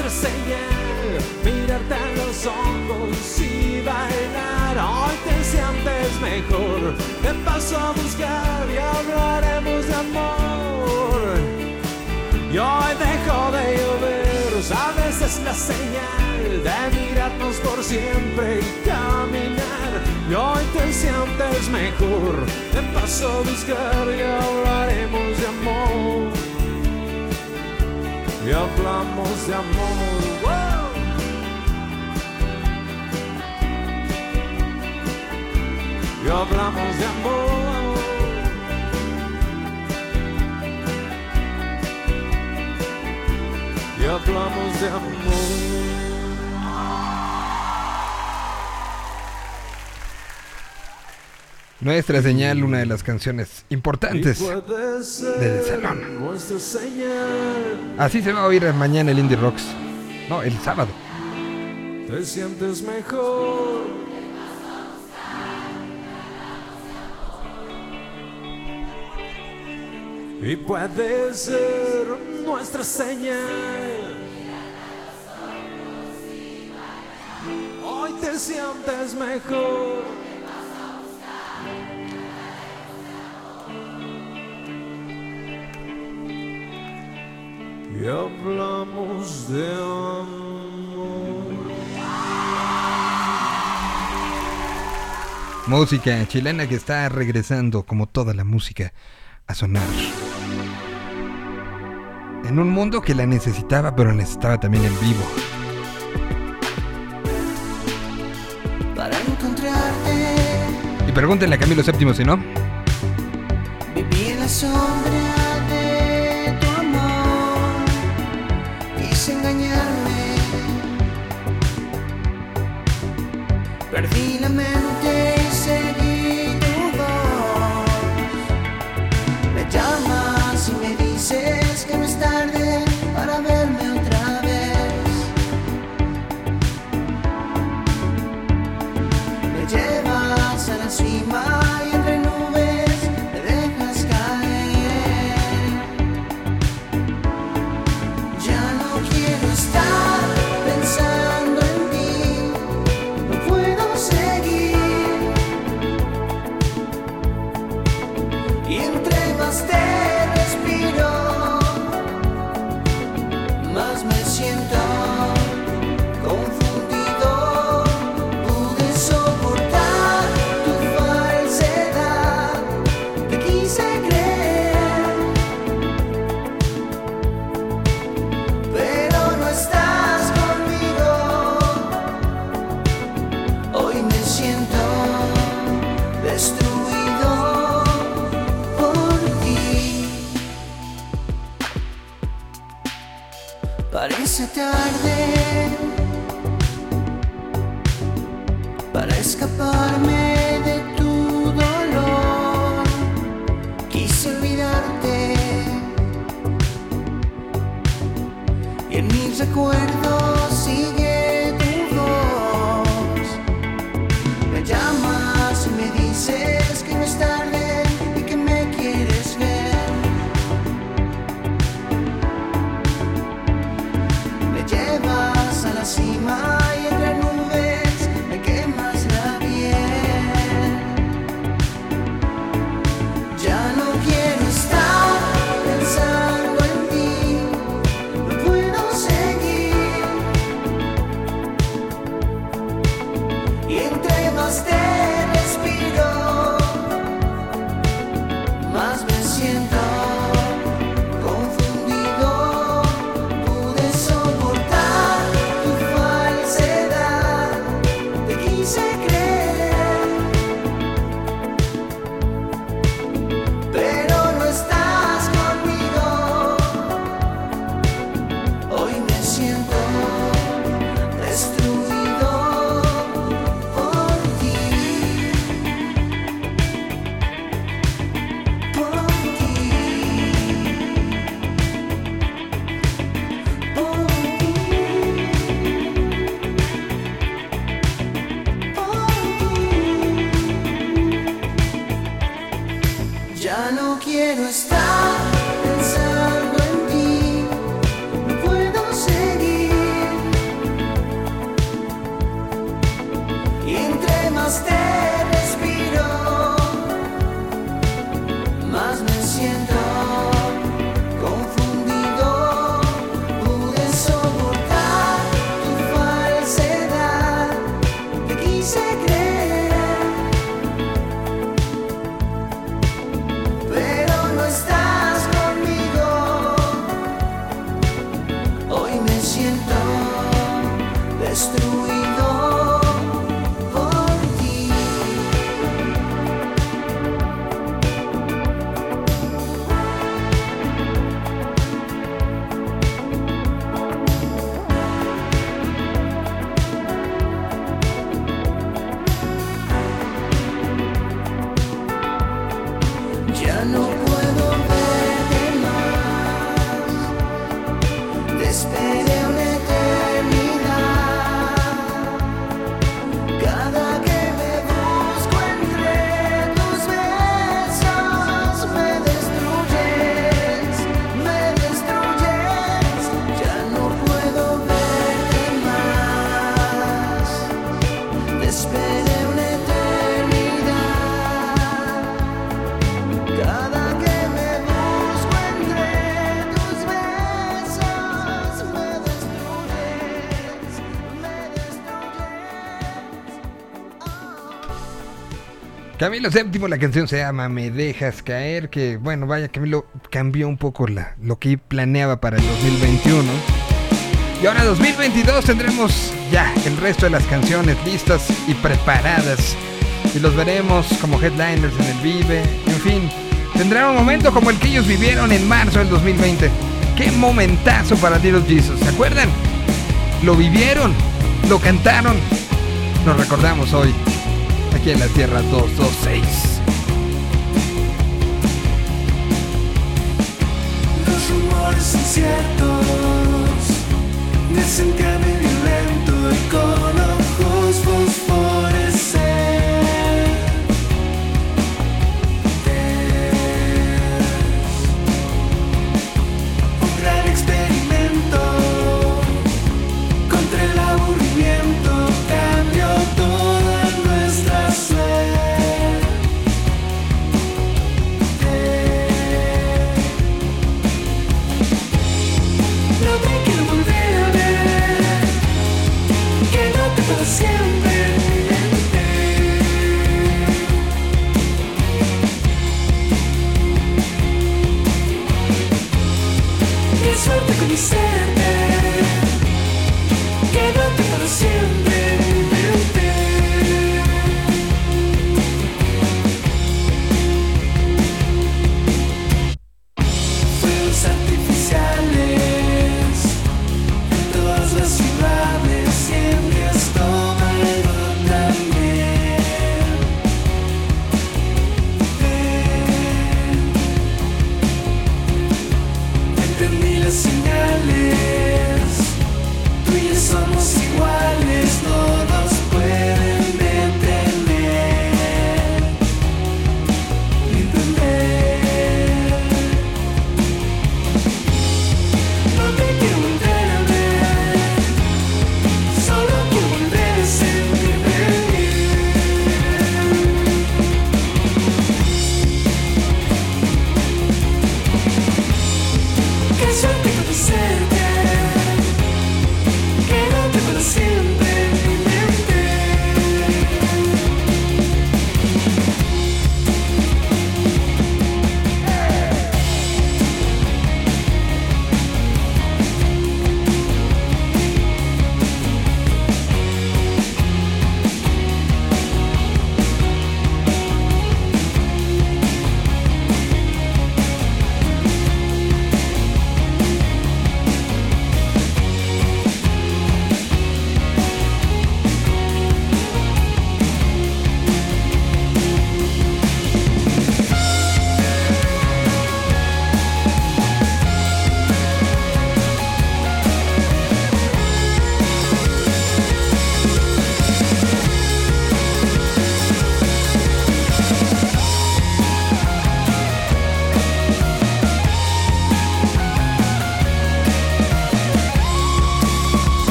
Speaker 8: Nuestra señal. Mirarte a los ojos y bailar. Hoy te sientes mejor. Te paso a buscar y hablaremos de amor. Y hoy dejo de llover. A veces nuestra señal de mirarnos por siempre y caminar. Y hoy te sientes mejor, te paso a buscar y hablaremos de amor. Y hablamos de amor. Y hablamos de amor. Y hablamos de amor.
Speaker 1: Nuestra señal, una de las canciones importantes del salón.
Speaker 8: Nuestra señal.
Speaker 1: Así se va a oír mañana el Indie Rocks. No, el sábado.
Speaker 8: Te sientes mejor. Y puede ser nuestra señal. Hoy te sientes mejor. Y hablamos de amor.
Speaker 1: Música chilena que está regresando, como toda la música, a sonar. En un mundo que la necesitaba, pero necesitaba también en vivo.
Speaker 7: Para encontrarte,
Speaker 1: Y pregúntenle a Camilo VII si no.
Speaker 7: viví en la sombra en
Speaker 1: Camilo Séptimo, la canción se llama Me dejas caer, que bueno, vaya, Camilo cambió un poco la, lo que planeaba para el 2021. Y ahora 2022 tendremos ya el resto de las canciones listas y preparadas. Y los veremos como headliners en el Vive. En fin, tendrá un momento como el que ellos vivieron en marzo del 2020. Qué momentazo para Little Jesus, ¿se acuerdan? Lo vivieron, lo cantaron. Nos recordamos hoy aquí en la Tierra 226.
Speaker 9: Los rumores son ciertos, desencane violento y con ojos fosforescentes.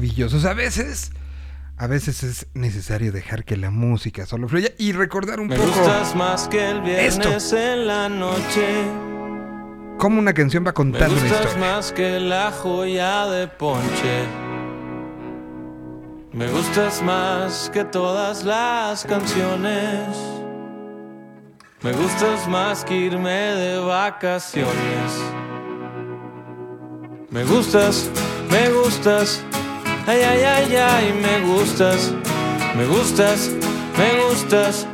Speaker 1: Maravillosos. A veces, a veces es necesario dejar que la música solo fluya y recordar un
Speaker 2: Me
Speaker 1: poco
Speaker 2: gustas más que el viernes
Speaker 1: esto.
Speaker 2: en la noche.
Speaker 1: cómo una canción va
Speaker 2: Me
Speaker 1: contando una
Speaker 2: gustas
Speaker 1: historia.
Speaker 2: más que la joya de ponche. Me gustas más que todas las canciones. Me gustas más que irme de vacaciones. Me gustas, me gustas. Ay, ay, ay, ay, me gustas. Me gustas, me gustas.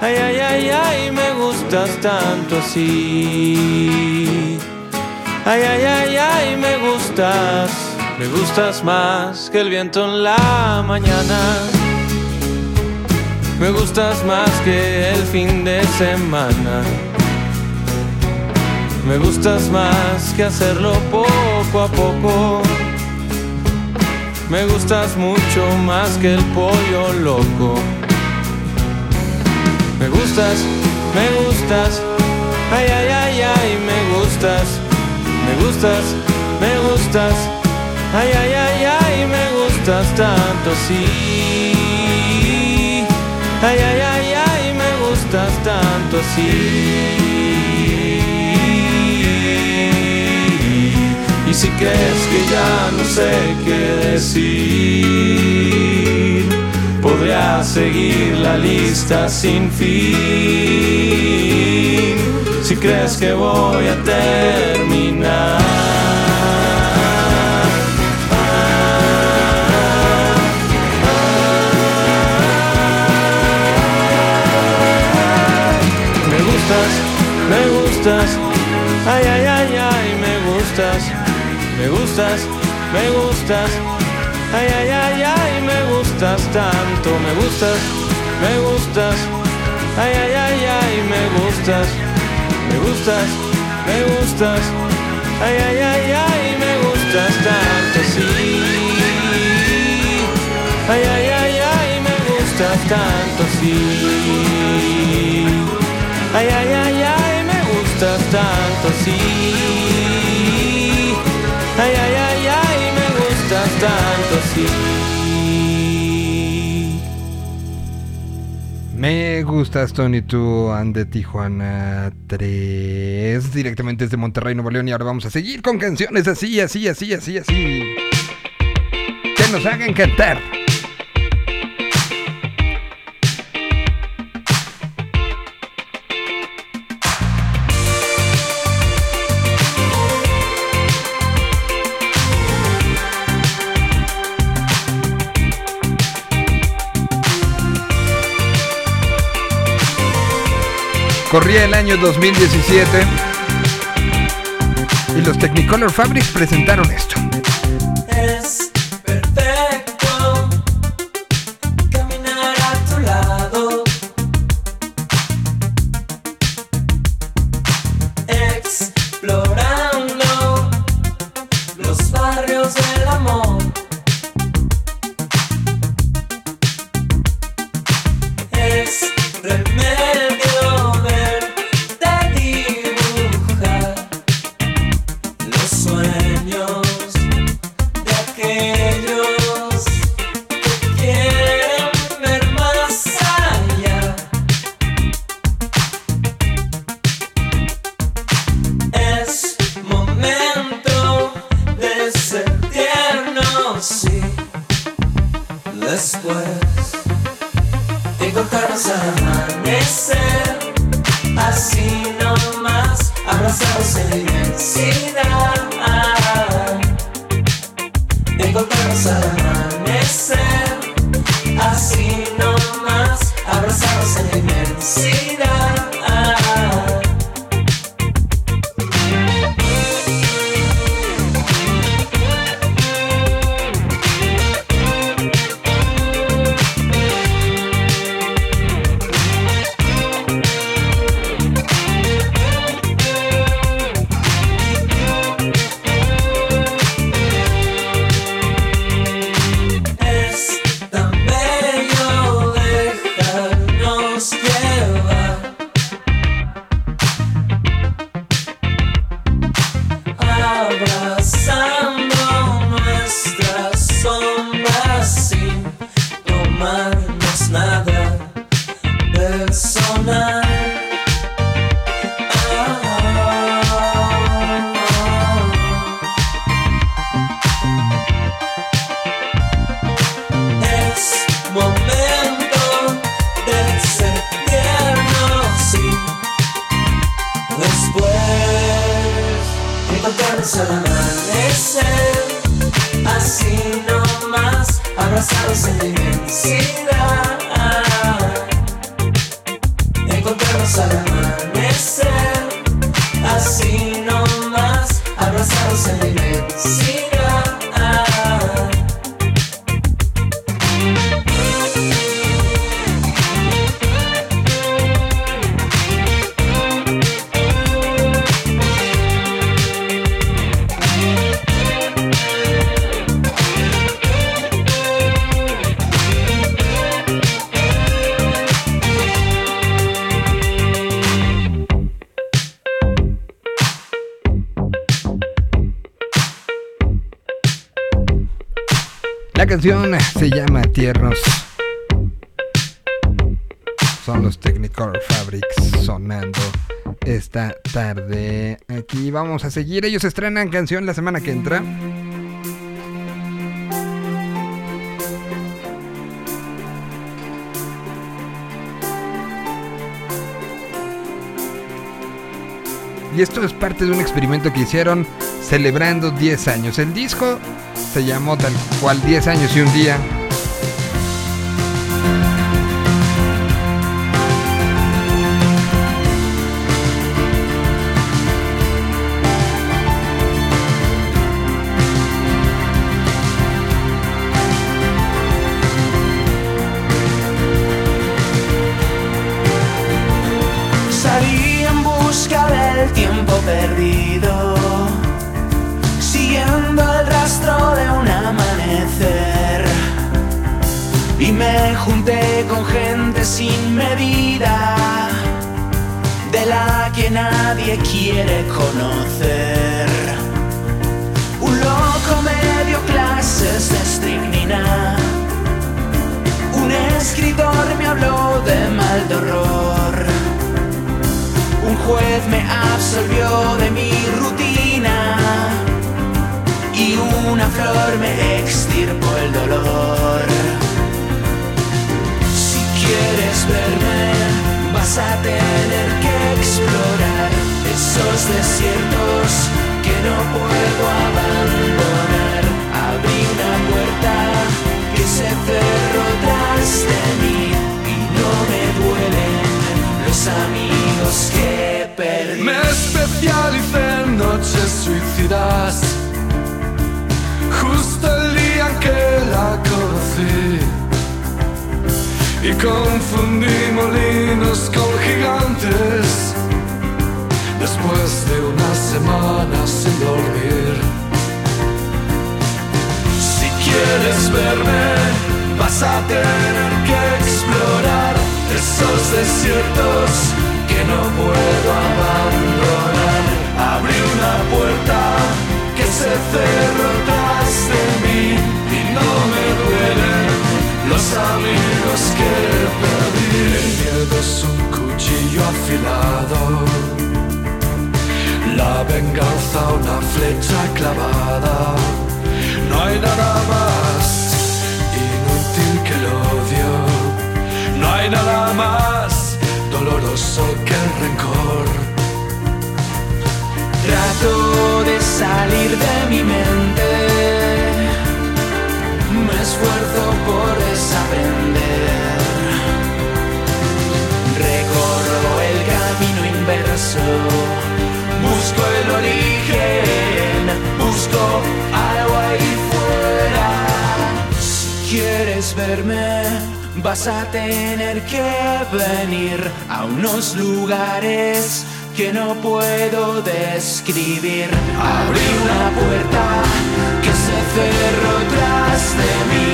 Speaker 2: Ay, ay, ay, ay, me gustas tanto así. Ay, ay, ay, ay, me gustas. Me gustas más que el viento en la mañana. Me gustas más que el fin de semana. Me gustas más que hacerlo poco a poco. Me gustas mucho más que el pollo loco. Me gustas, me gustas, ay, ay, ay, ay, me gustas, me gustas, me gustas, ay, ay, ay, ay, me gustas tanto, sí. Ay, ay, ay, ay, me gustas tanto, sí. Si crees que ya no sé qué decir, podría seguir la lista sin fin. Si crees que voy a terminar. Me gustas, me gustas, ay, ay, ay, ay, me gustas, me gustas, me gustas, ay, ay, ay, ay, me gustas tanto, me gustas, me gustas, ay, ay, ay, ay, me gustas, me gustas, me gustas, ay, ay, ay, ay, me gustas tanto, sí, ay, ay, ay, ay, me gustas tanto, sí. Ay, ay, ay, ay, me gustas tanto, sí. Ay, ay, ay, ay, me gustas tanto, sí.
Speaker 10: Me gustas, Tony, tú, and de Tijuana 3, directamente desde Monterrey, Nuevo León. Y ahora vamos a seguir con canciones así, así, así, así, así. Que nos hagan cantar. Corría el año 2017 y los Technicolor Fabrics presentaron esto.
Speaker 1: Seguir. Ellos estrenan canción la semana que entra. Y esto es parte de un experimento que hicieron celebrando 10 años. El disco se llamó tal cual 10 años y un día.
Speaker 5: Quiere conocer. Un loco me dio clases de estricnina. Un escritor me habló de mal de horror. Un juez me absolvió de mi rutina y una flor me extirpó el dolor. Si quieres verme, vas a tener que explorar esos desiertos que no puedo abandonar. Abrí una puerta que se cerró tras de mí y no me duelen los amigos que perdí.
Speaker 11: Me especialicé en noches suicidas. Justo el día que la conocí. Y confundí molinos con gigantes. Después de una semana sin dormir. Si quieres verme, vas a tener que explorar esos desiertos que no puedo abandonar. Abrí una puerta que se cerró tras de mí y no me duelen los amigos que perdí. El miedo es un cuchillo afilado, la venganza una flecha clavada. No hay nada más inútil que el odio. No hay nada más doloroso que el rencor.
Speaker 5: Trato de salir de mi mente, me esfuerzo por desaprender. Recorro el camino inverso, busco el origen, busco algo ahí fuera. Si quieres verme, vas a tener que venir a unos lugares que no puedo describir. Abrí una puerta que se cerró tras de mí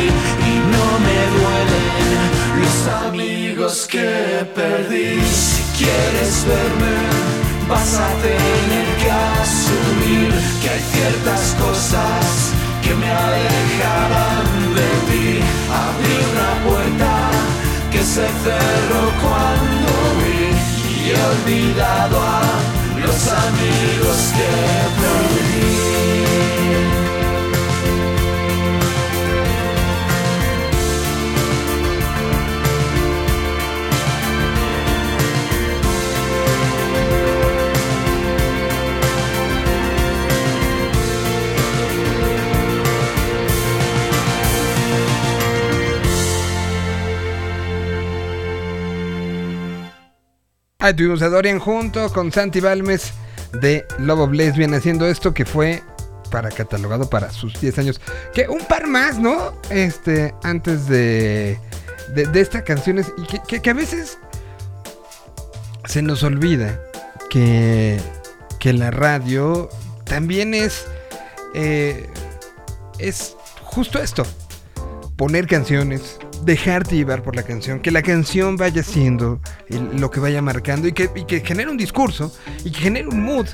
Speaker 5: y no me duelen los amigos que perdí. Si quieres verme, vas a tener que asumir que hay ciertas cosas que me alejarán de ti. Abrí una puerta que se cerró cuando vi y he olvidado a los amigos que perdí.
Speaker 1: Ahí tuvimos a Dorian junto con Santi Balmes de Love of Lesbian haciendo esto que fue para catalogado para sus 10 años. Que un par más, ¿no? Este, antes de, de, estas canciones. Y que, que- que a veces se nos olvida que, que la radio también es, eh, es justo esto. Poner canciones, dejarte llevar por la canción, que la canción vaya siendo lo que vaya marcando y que, genere un discurso y que genere un mood.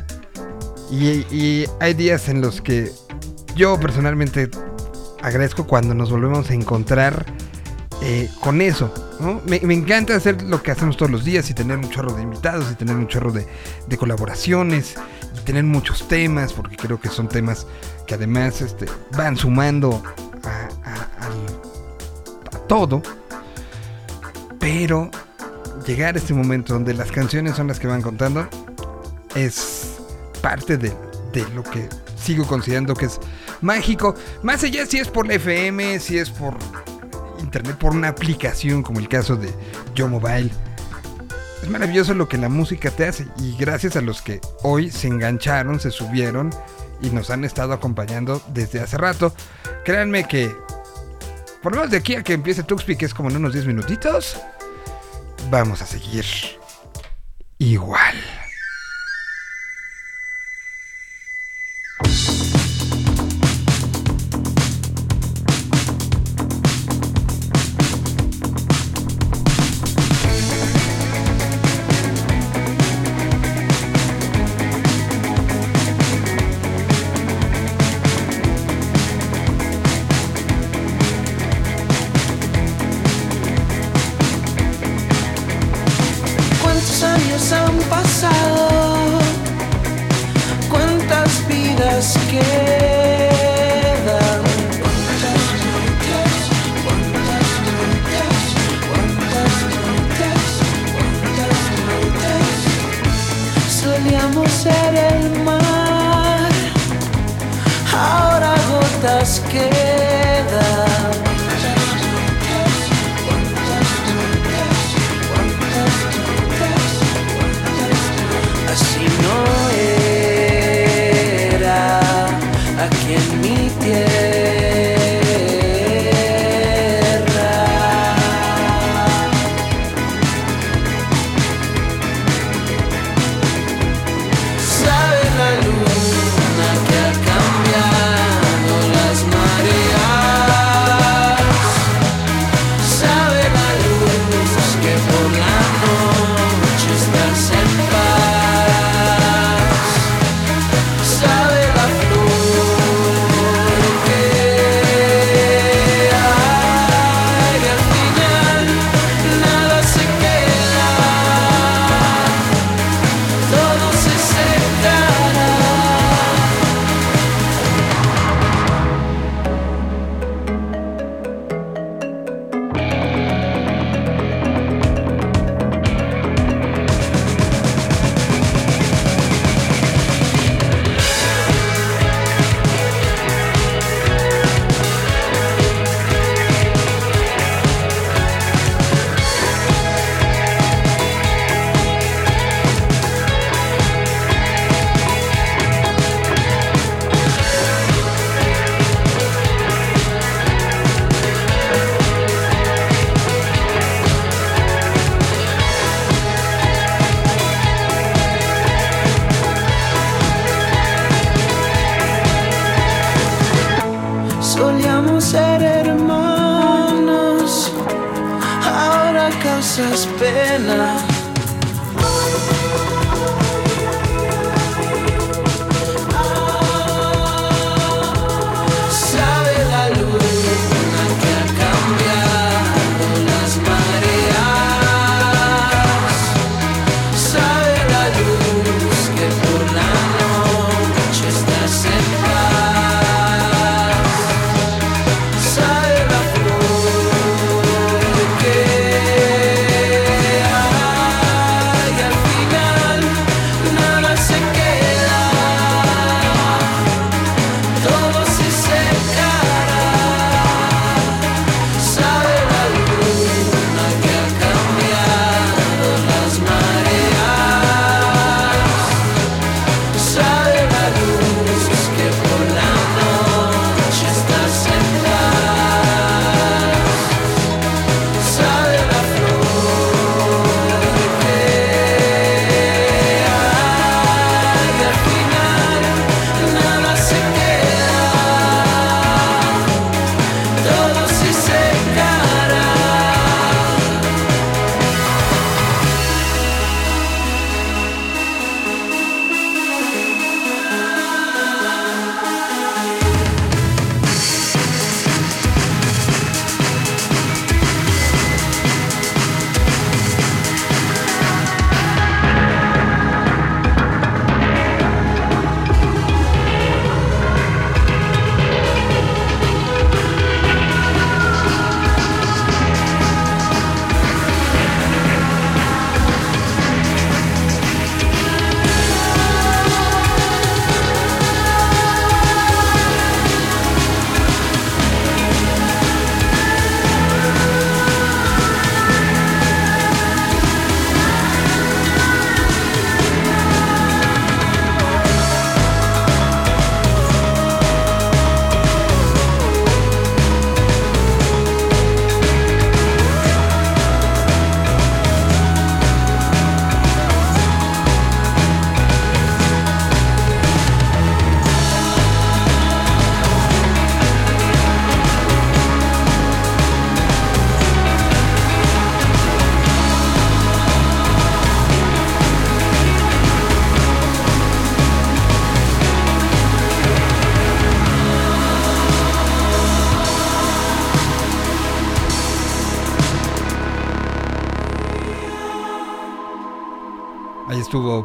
Speaker 1: Y, hay días en los que yo personalmente agradezco cuando nos volvemos a encontrar eh, con eso. Me, encanta hacer lo que hacemos todos los días y tener un chorro de invitados y tener un chorro de, colaboraciones y tener muchos temas, porque creo que son temas que además este, van sumando a todo. Pero llegar a este momento donde las canciones son las que van contando es parte de, de lo que sigo considerando que es mágico. Más allá si es por la FM, si es por internet, por una aplicación como el caso de Yo Mobile. Es maravilloso lo que la música te hace y gracias a los que hoy se engancharon, se subieron y nos han estado acompañando desde hace rato. Créanme que por lo menos de aquí a que empiece Tuxpi, que es como en unos 10 minutitos, vamos a seguir igual.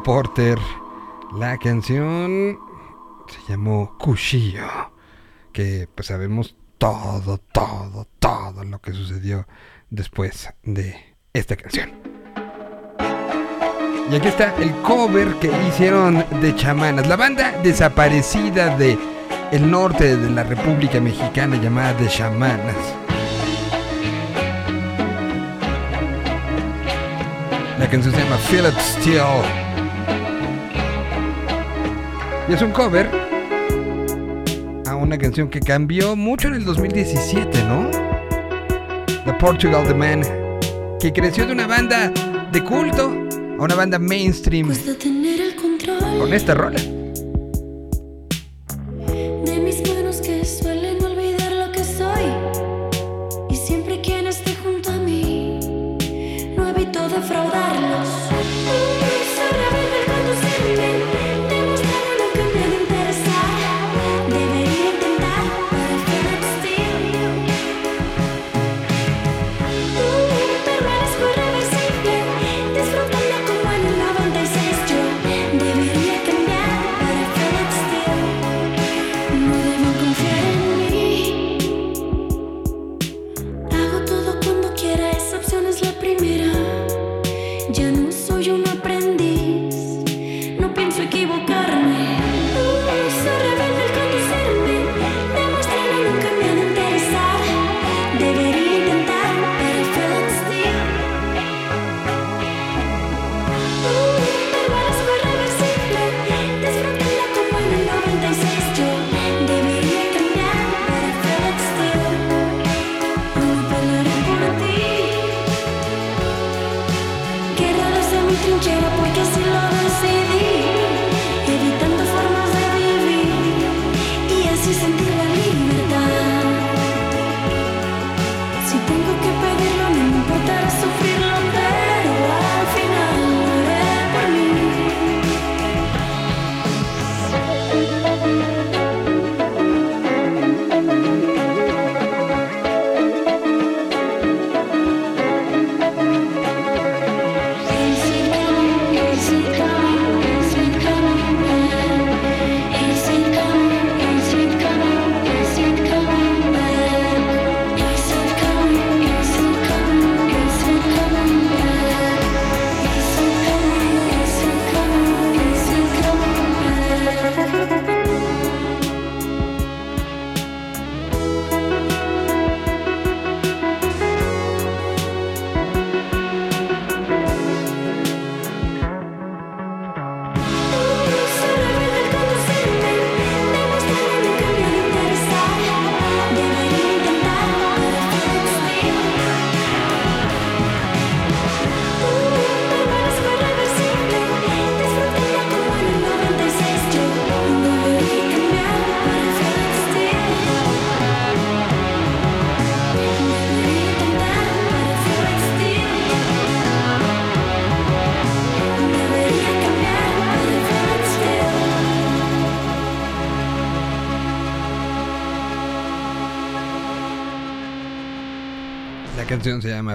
Speaker 4: Porter. La canción se llamó Cuchillo. Que pues sabemos todo, todo, todo lo que sucedió después de esta canción. Y aquí está el cover que hicieron de chamanas. La banda desaparecida de el norte de la República Mexicana llamada de chamanas. La canción se llama It Still. Y es un cover a una canción que cambió mucho en el 2017, ¿no? The Portugal The Man, que creció de una banda de culto a una banda mainstream con esta rola.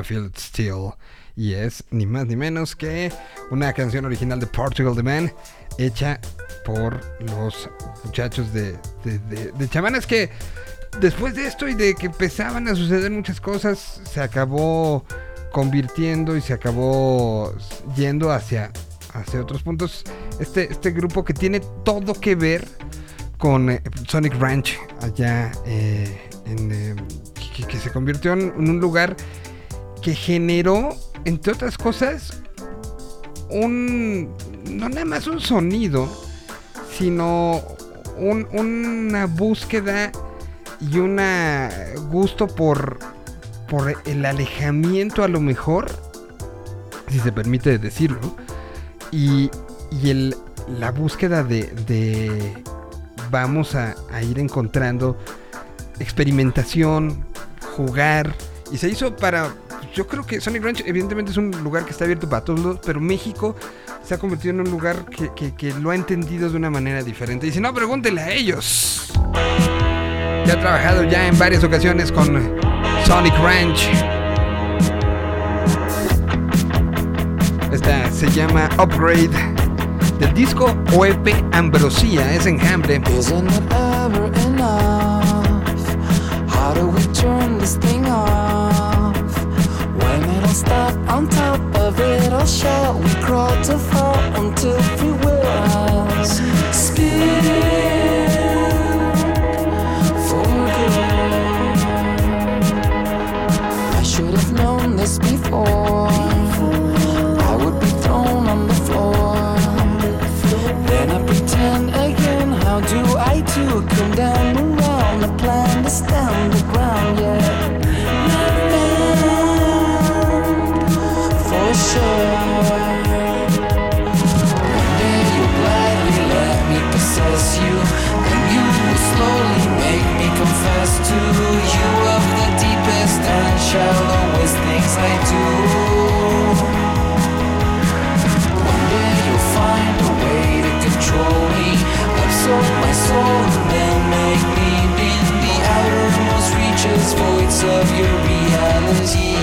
Speaker 1: It Still y
Speaker 4: es ni más ni menos que una canción original de Portugal The Man hecha por los muchachos de, de, de- de que después de esto y de que empezaban a suceder muchas cosas se acabó convirtiendo y se acabó yendo hacia, hacia otros puntos. Este, este grupo que tiene todo que ver con eh, Sonic Ranch allá eh, en, eh, que, se convirtió en un lugar generó, entre otras cosas, un no nada más un sonido, sino un- una búsqueda y un gusto por, por el alejamiento a lo mejor, si se permite decirlo, y, y el, la búsqueda de, de vamos a ir encontrando experimentación, jugar, y se hizo para, yo creo que Sonic Ranch evidentemente es un lugar que está abierto para todos, pero México se ha convertido en un lugar que, que- lo ha entendido de una manera diferente. Y si no, pregúntele a ellos. Que ha trabajado ya en varias ocasiones con Sonic Ranch. Esta se llama Upgrade.
Speaker 1: del disco o EP Ambrosía, es enjambre.
Speaker 5: Shall we crawl to fall until reaches, voids of your reality.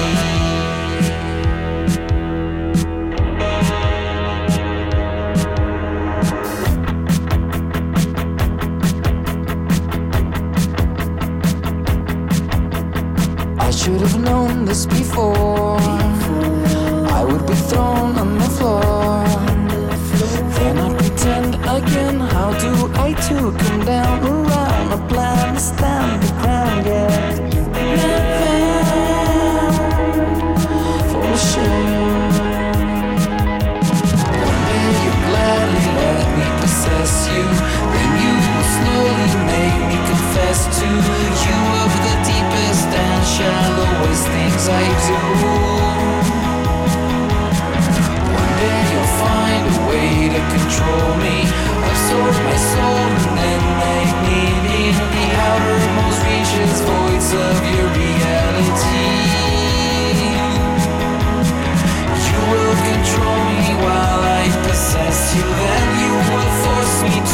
Speaker 5: I should have known this before.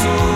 Speaker 5: Force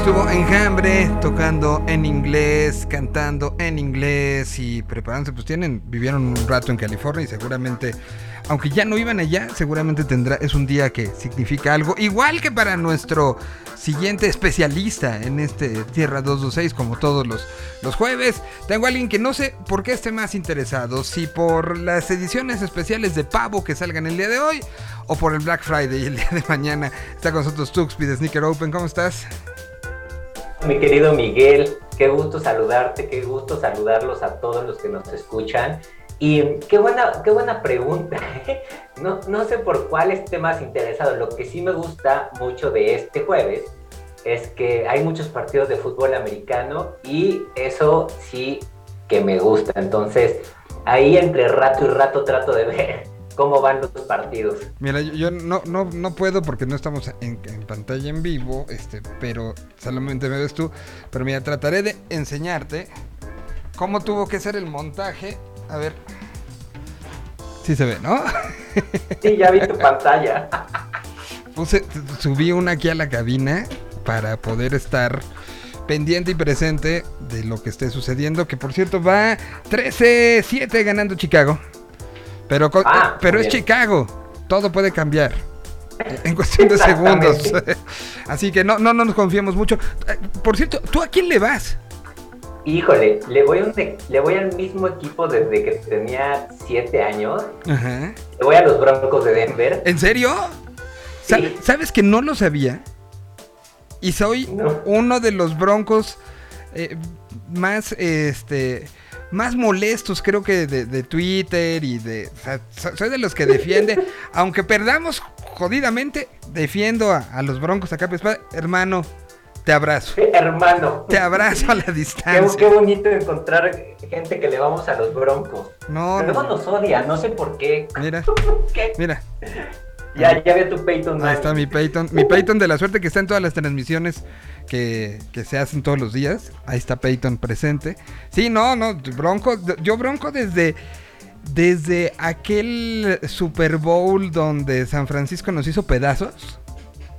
Speaker 1: estuvo Enjambre tocando en inglés, cantando en inglés y preparándose. Pues tienen, vivieron un rato en California y seguramente, aunque ya no iban allá, seguramente tendrá, es un día que significa algo. Igual que para nuestro siguiente especialista en este Tierra 226, como todos los, los jueves. Tengo a alguien que no sé por qué esté más interesado, si por las ediciones especiales de Pavo que salgan el día de hoy o por el Black Friday el día de mañana. Está con nosotros Tuxby de Sneaker Open. ¿Cómo estás?
Speaker 12: Mi querido Miguel, qué gusto saludarte, qué gusto saludarlos a todos los que nos escuchan. Y qué buena, qué buena pregunta. No, no sé por cuál esté más interesado. Lo que sí me gusta mucho de este jueves es que hay muchos partidos de fútbol americano y eso sí que me gusta. Entonces, ahí entre rato y rato trato de ver cómo van los partidos.
Speaker 1: Mira, yo, yo no, no, no puedo porque no estamos en, en pantalla en vivo, este, pero solamente me ves tú. Pero mira, trataré de enseñarte cómo tuvo que ser el montaje. A ver. Sí se ve, ¿no?
Speaker 12: Sí, ya vi tu pantalla.
Speaker 1: Puse, subí una aquí a la cabina para poder estar pendiente y presente de lo que esté sucediendo. Que por cierto va 13-7 ganando Chicago. Pero, con-
Speaker 12: Ah,
Speaker 1: eh, pero es
Speaker 12: bien.
Speaker 1: Chicago. Todo puede cambiar. En cuestión de segundos. Así que no, no, no nos confiemos mucho. Eh, Por cierto, ¿tú a quién le vas?
Speaker 12: Híjole, le voy, un le voy al mismo equipo desde que tenía siete años.
Speaker 1: Ajá.
Speaker 12: Le voy a los Broncos de Denver.
Speaker 1: ¿En serio?
Speaker 12: Sí.
Speaker 1: ¿Sabes que no lo sabía? Y soy
Speaker 12: No.
Speaker 1: uno de los broncos eh, más, este, más molestos, creo que de, de Twitter y de... o sea, so- soy de los que defiende, aunque perdamos jodidamente, defiendo a, a los broncos acá. Pues, hermano, te abrazo.
Speaker 12: Hermano.
Speaker 1: Te abrazo a la distancia.
Speaker 12: qué bonito encontrar gente que le vamos a los Broncos.
Speaker 1: No,
Speaker 12: Pero luego
Speaker 1: no.
Speaker 12: nos odia, no sé por qué.
Speaker 1: Mira,
Speaker 12: ¿Qué?
Speaker 1: mira.
Speaker 12: Ya, ya veo tu Peyton
Speaker 1: Ahí está mi Peyton. Mi Peyton de la suerte que está en todas las transmisiones que, que se hacen todos los días. Ahí está Peyton presente. Sí, no, no, Bronco. Yo Bronco desde, desde aquel Super Bowl donde San Francisco nos hizo pedazos.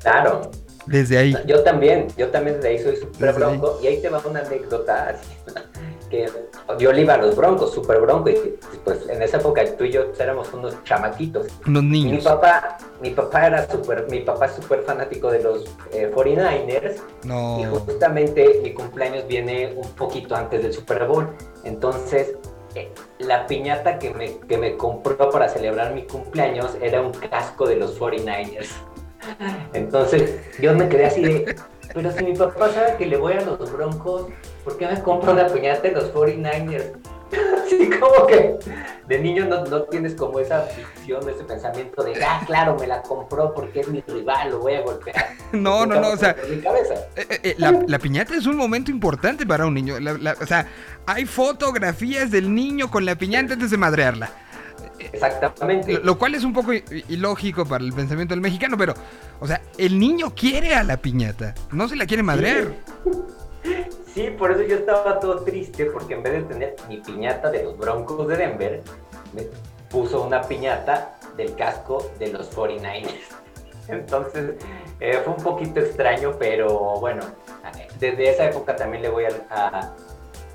Speaker 12: Claro.
Speaker 1: Desde ahí.
Speaker 12: Yo también, yo también desde ahí soy
Speaker 1: Desde ahí.
Speaker 12: bronco. Y ahí te va una anécdota yo le iba a los broncos, súper bronco. Y pues en esa época tú y yo éramos unos chamaquitos.
Speaker 1: Unos
Speaker 12: Y mi
Speaker 1: niños.
Speaker 12: papá, mi papá era súper, mi papá es súper fanático de los eh, 49ers. Y
Speaker 1: No.
Speaker 12: justamente mi cumpleaños viene un poquito antes del Super Bowl. Entonces, eh, la piñata que me, que me compró para celebrar mi cumpleaños era un casco de los 49ers. Entonces, yo me quedé así de, pero si mi papá sabe que le voy a los broncos, ¿por qué me compra una piñata de los 49ers? Así como que de niño no, no tienes como esa visión, ese pensamiento de, ah, claro, me la compró porque es mi rival, lo voy a golpear.
Speaker 1: No, no, no, o sea,
Speaker 12: Por mi cabeza.
Speaker 1: Eh, eh, eh, la, la piñata es un momento importante para un niño. La- la- o sea, hay fotografías del niño con la piñata antes de madrearla.
Speaker 12: Exactamente.
Speaker 1: Lo, cual es un poco ilógico para el pensamiento del mexicano, pero, o sea, el niño quiere a la piñata, no se la quiere madrear.
Speaker 12: Sí, por eso yo estaba todo triste, porque en vez de tener mi piñata de los Broncos de Denver, me puso una piñata del casco de los 49ers. Entonces, eh, fue un poquito extraño, pero bueno, desde esa época también le voy a,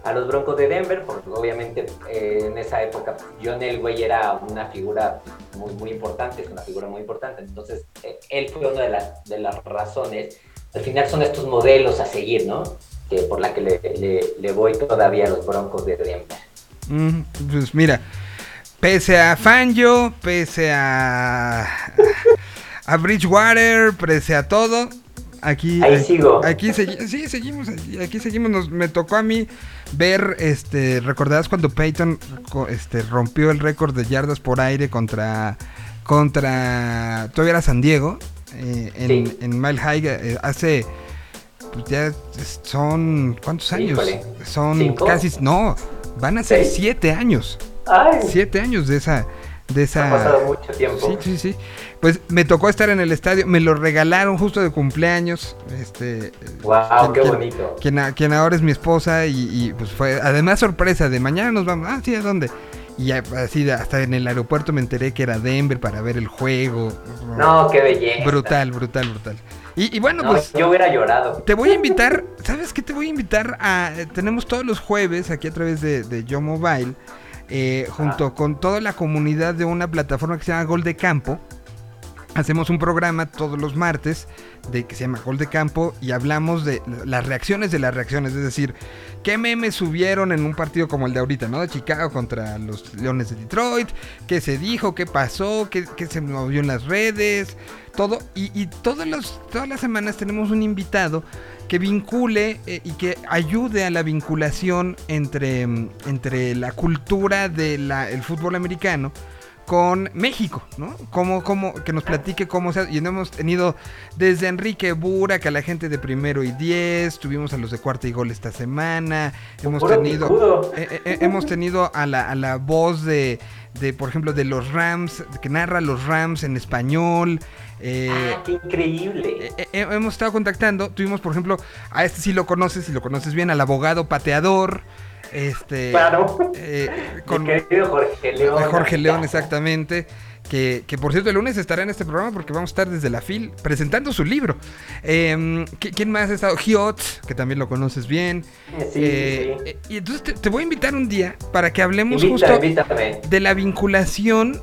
Speaker 12: a los Broncos de Denver, porque obviamente eh, en esa época John Elway era una figura muy, muy importante, es una figura muy importante. Entonces, eh, él fue una de las, de las razones. Al final son estos modelos a seguir, ¿no? Que por la que le, le- le voy todavía a los Broncos de Denver.
Speaker 1: Mm, pues mira, pese a Fangio, pese a, a Bridgewater, pese a todo, aquí,
Speaker 12: Ahí
Speaker 1: aquí-
Speaker 12: sigo.
Speaker 1: aquí segui- sí, seguimos, aquí seguimos. Nos, me tocó a mí ver, este, ¿recordarás cuando Peyton este, rompió el récord de yardas por aire contra, contra, todavía era San Diego, eh, en,
Speaker 12: Sí.
Speaker 1: en Mile High, eh, hace, pues ya son, ¿cuántos años?
Speaker 12: Híjole,
Speaker 1: Son
Speaker 12: ¿cinco?
Speaker 1: casi, no, van a ser
Speaker 12: ¿Seis?
Speaker 1: siete años,
Speaker 12: ¡Ay!
Speaker 1: siete años de esa, de esa...
Speaker 12: Ha pasado mucho tiempo.
Speaker 1: Sí, sí, sí. Pues me tocó estar en el estadio, me lo regalaron justo de cumpleaños. Este,
Speaker 12: ¡Wow!
Speaker 1: quien-
Speaker 12: ¡Qué bonito!
Speaker 1: Quien, quien ahora es mi esposa y, y, pues fue además sorpresa de mañana nos vamos. Ah, sí, ¿a dónde? Y así hasta en el aeropuerto me enteré que era Denver para ver el juego.
Speaker 12: No, qué belleza.
Speaker 1: Brutal, brutal, brutal. Y, y bueno,
Speaker 12: No,
Speaker 1: pues
Speaker 12: yo hubiera llorado.
Speaker 1: te voy a invitar, ¿sabes qué? Te voy a invitar a... Tenemos todos los jueves aquí a través de, de Yo Mobile, eh, junto con toda la comunidad de una plataforma que se llama Gol de Campo. Hacemos un programa todos los martes de que se llama Gol de Campo y hablamos de las reacciones de las reacciones, es decir, qué memes subieron en un partido como el de ahorita, ¿no? De Chicago contra los Leones de Detroit, qué se dijo, qué pasó, qué, qué se movió en las redes, todo. Y, y todos los, todas las semanas tenemos un invitado que vincule eh, y que ayude a la vinculación entre, mm, entre la cultura del fútbol americano con México, ¿no? Como, como, que nos platique cómo se ha- Y hemos tenido desde Enrique Burak a la gente de primero y diez, tuvimos a los de cuarta y gol esta semana, hemos
Speaker 12: Puro
Speaker 1: tenido,
Speaker 12: picudo.
Speaker 1: eh, eh, hemos tenido a la, a la voz de, de, por ejemplo, de los Rams, que narra los Rams en español. eh,
Speaker 12: ¡Ah, qué increíble!
Speaker 1: eh, eh, hemos estado contactando, tuvimos por ejemplo, a este sí lo conoces, si lo conoces bien, al abogado pateador, este,
Speaker 12: Claro.
Speaker 1: eh,
Speaker 12: Con querido Jorge León.
Speaker 1: de Jorge León, exactamente. Que, que, por cierto el lunes estará en este programa porque vamos a estar desde la FIL presentando su libro. Eh, ¿qui- ¿Quién más ha estado? Giot, que también lo conoces bien.
Speaker 12: Sí,
Speaker 1: Eh,
Speaker 12: sí,
Speaker 1: eh, Y entonces te, te voy a invitar un día para que hablemos
Speaker 12: Invítame,
Speaker 1: justo
Speaker 12: invítame.
Speaker 1: de la vinculación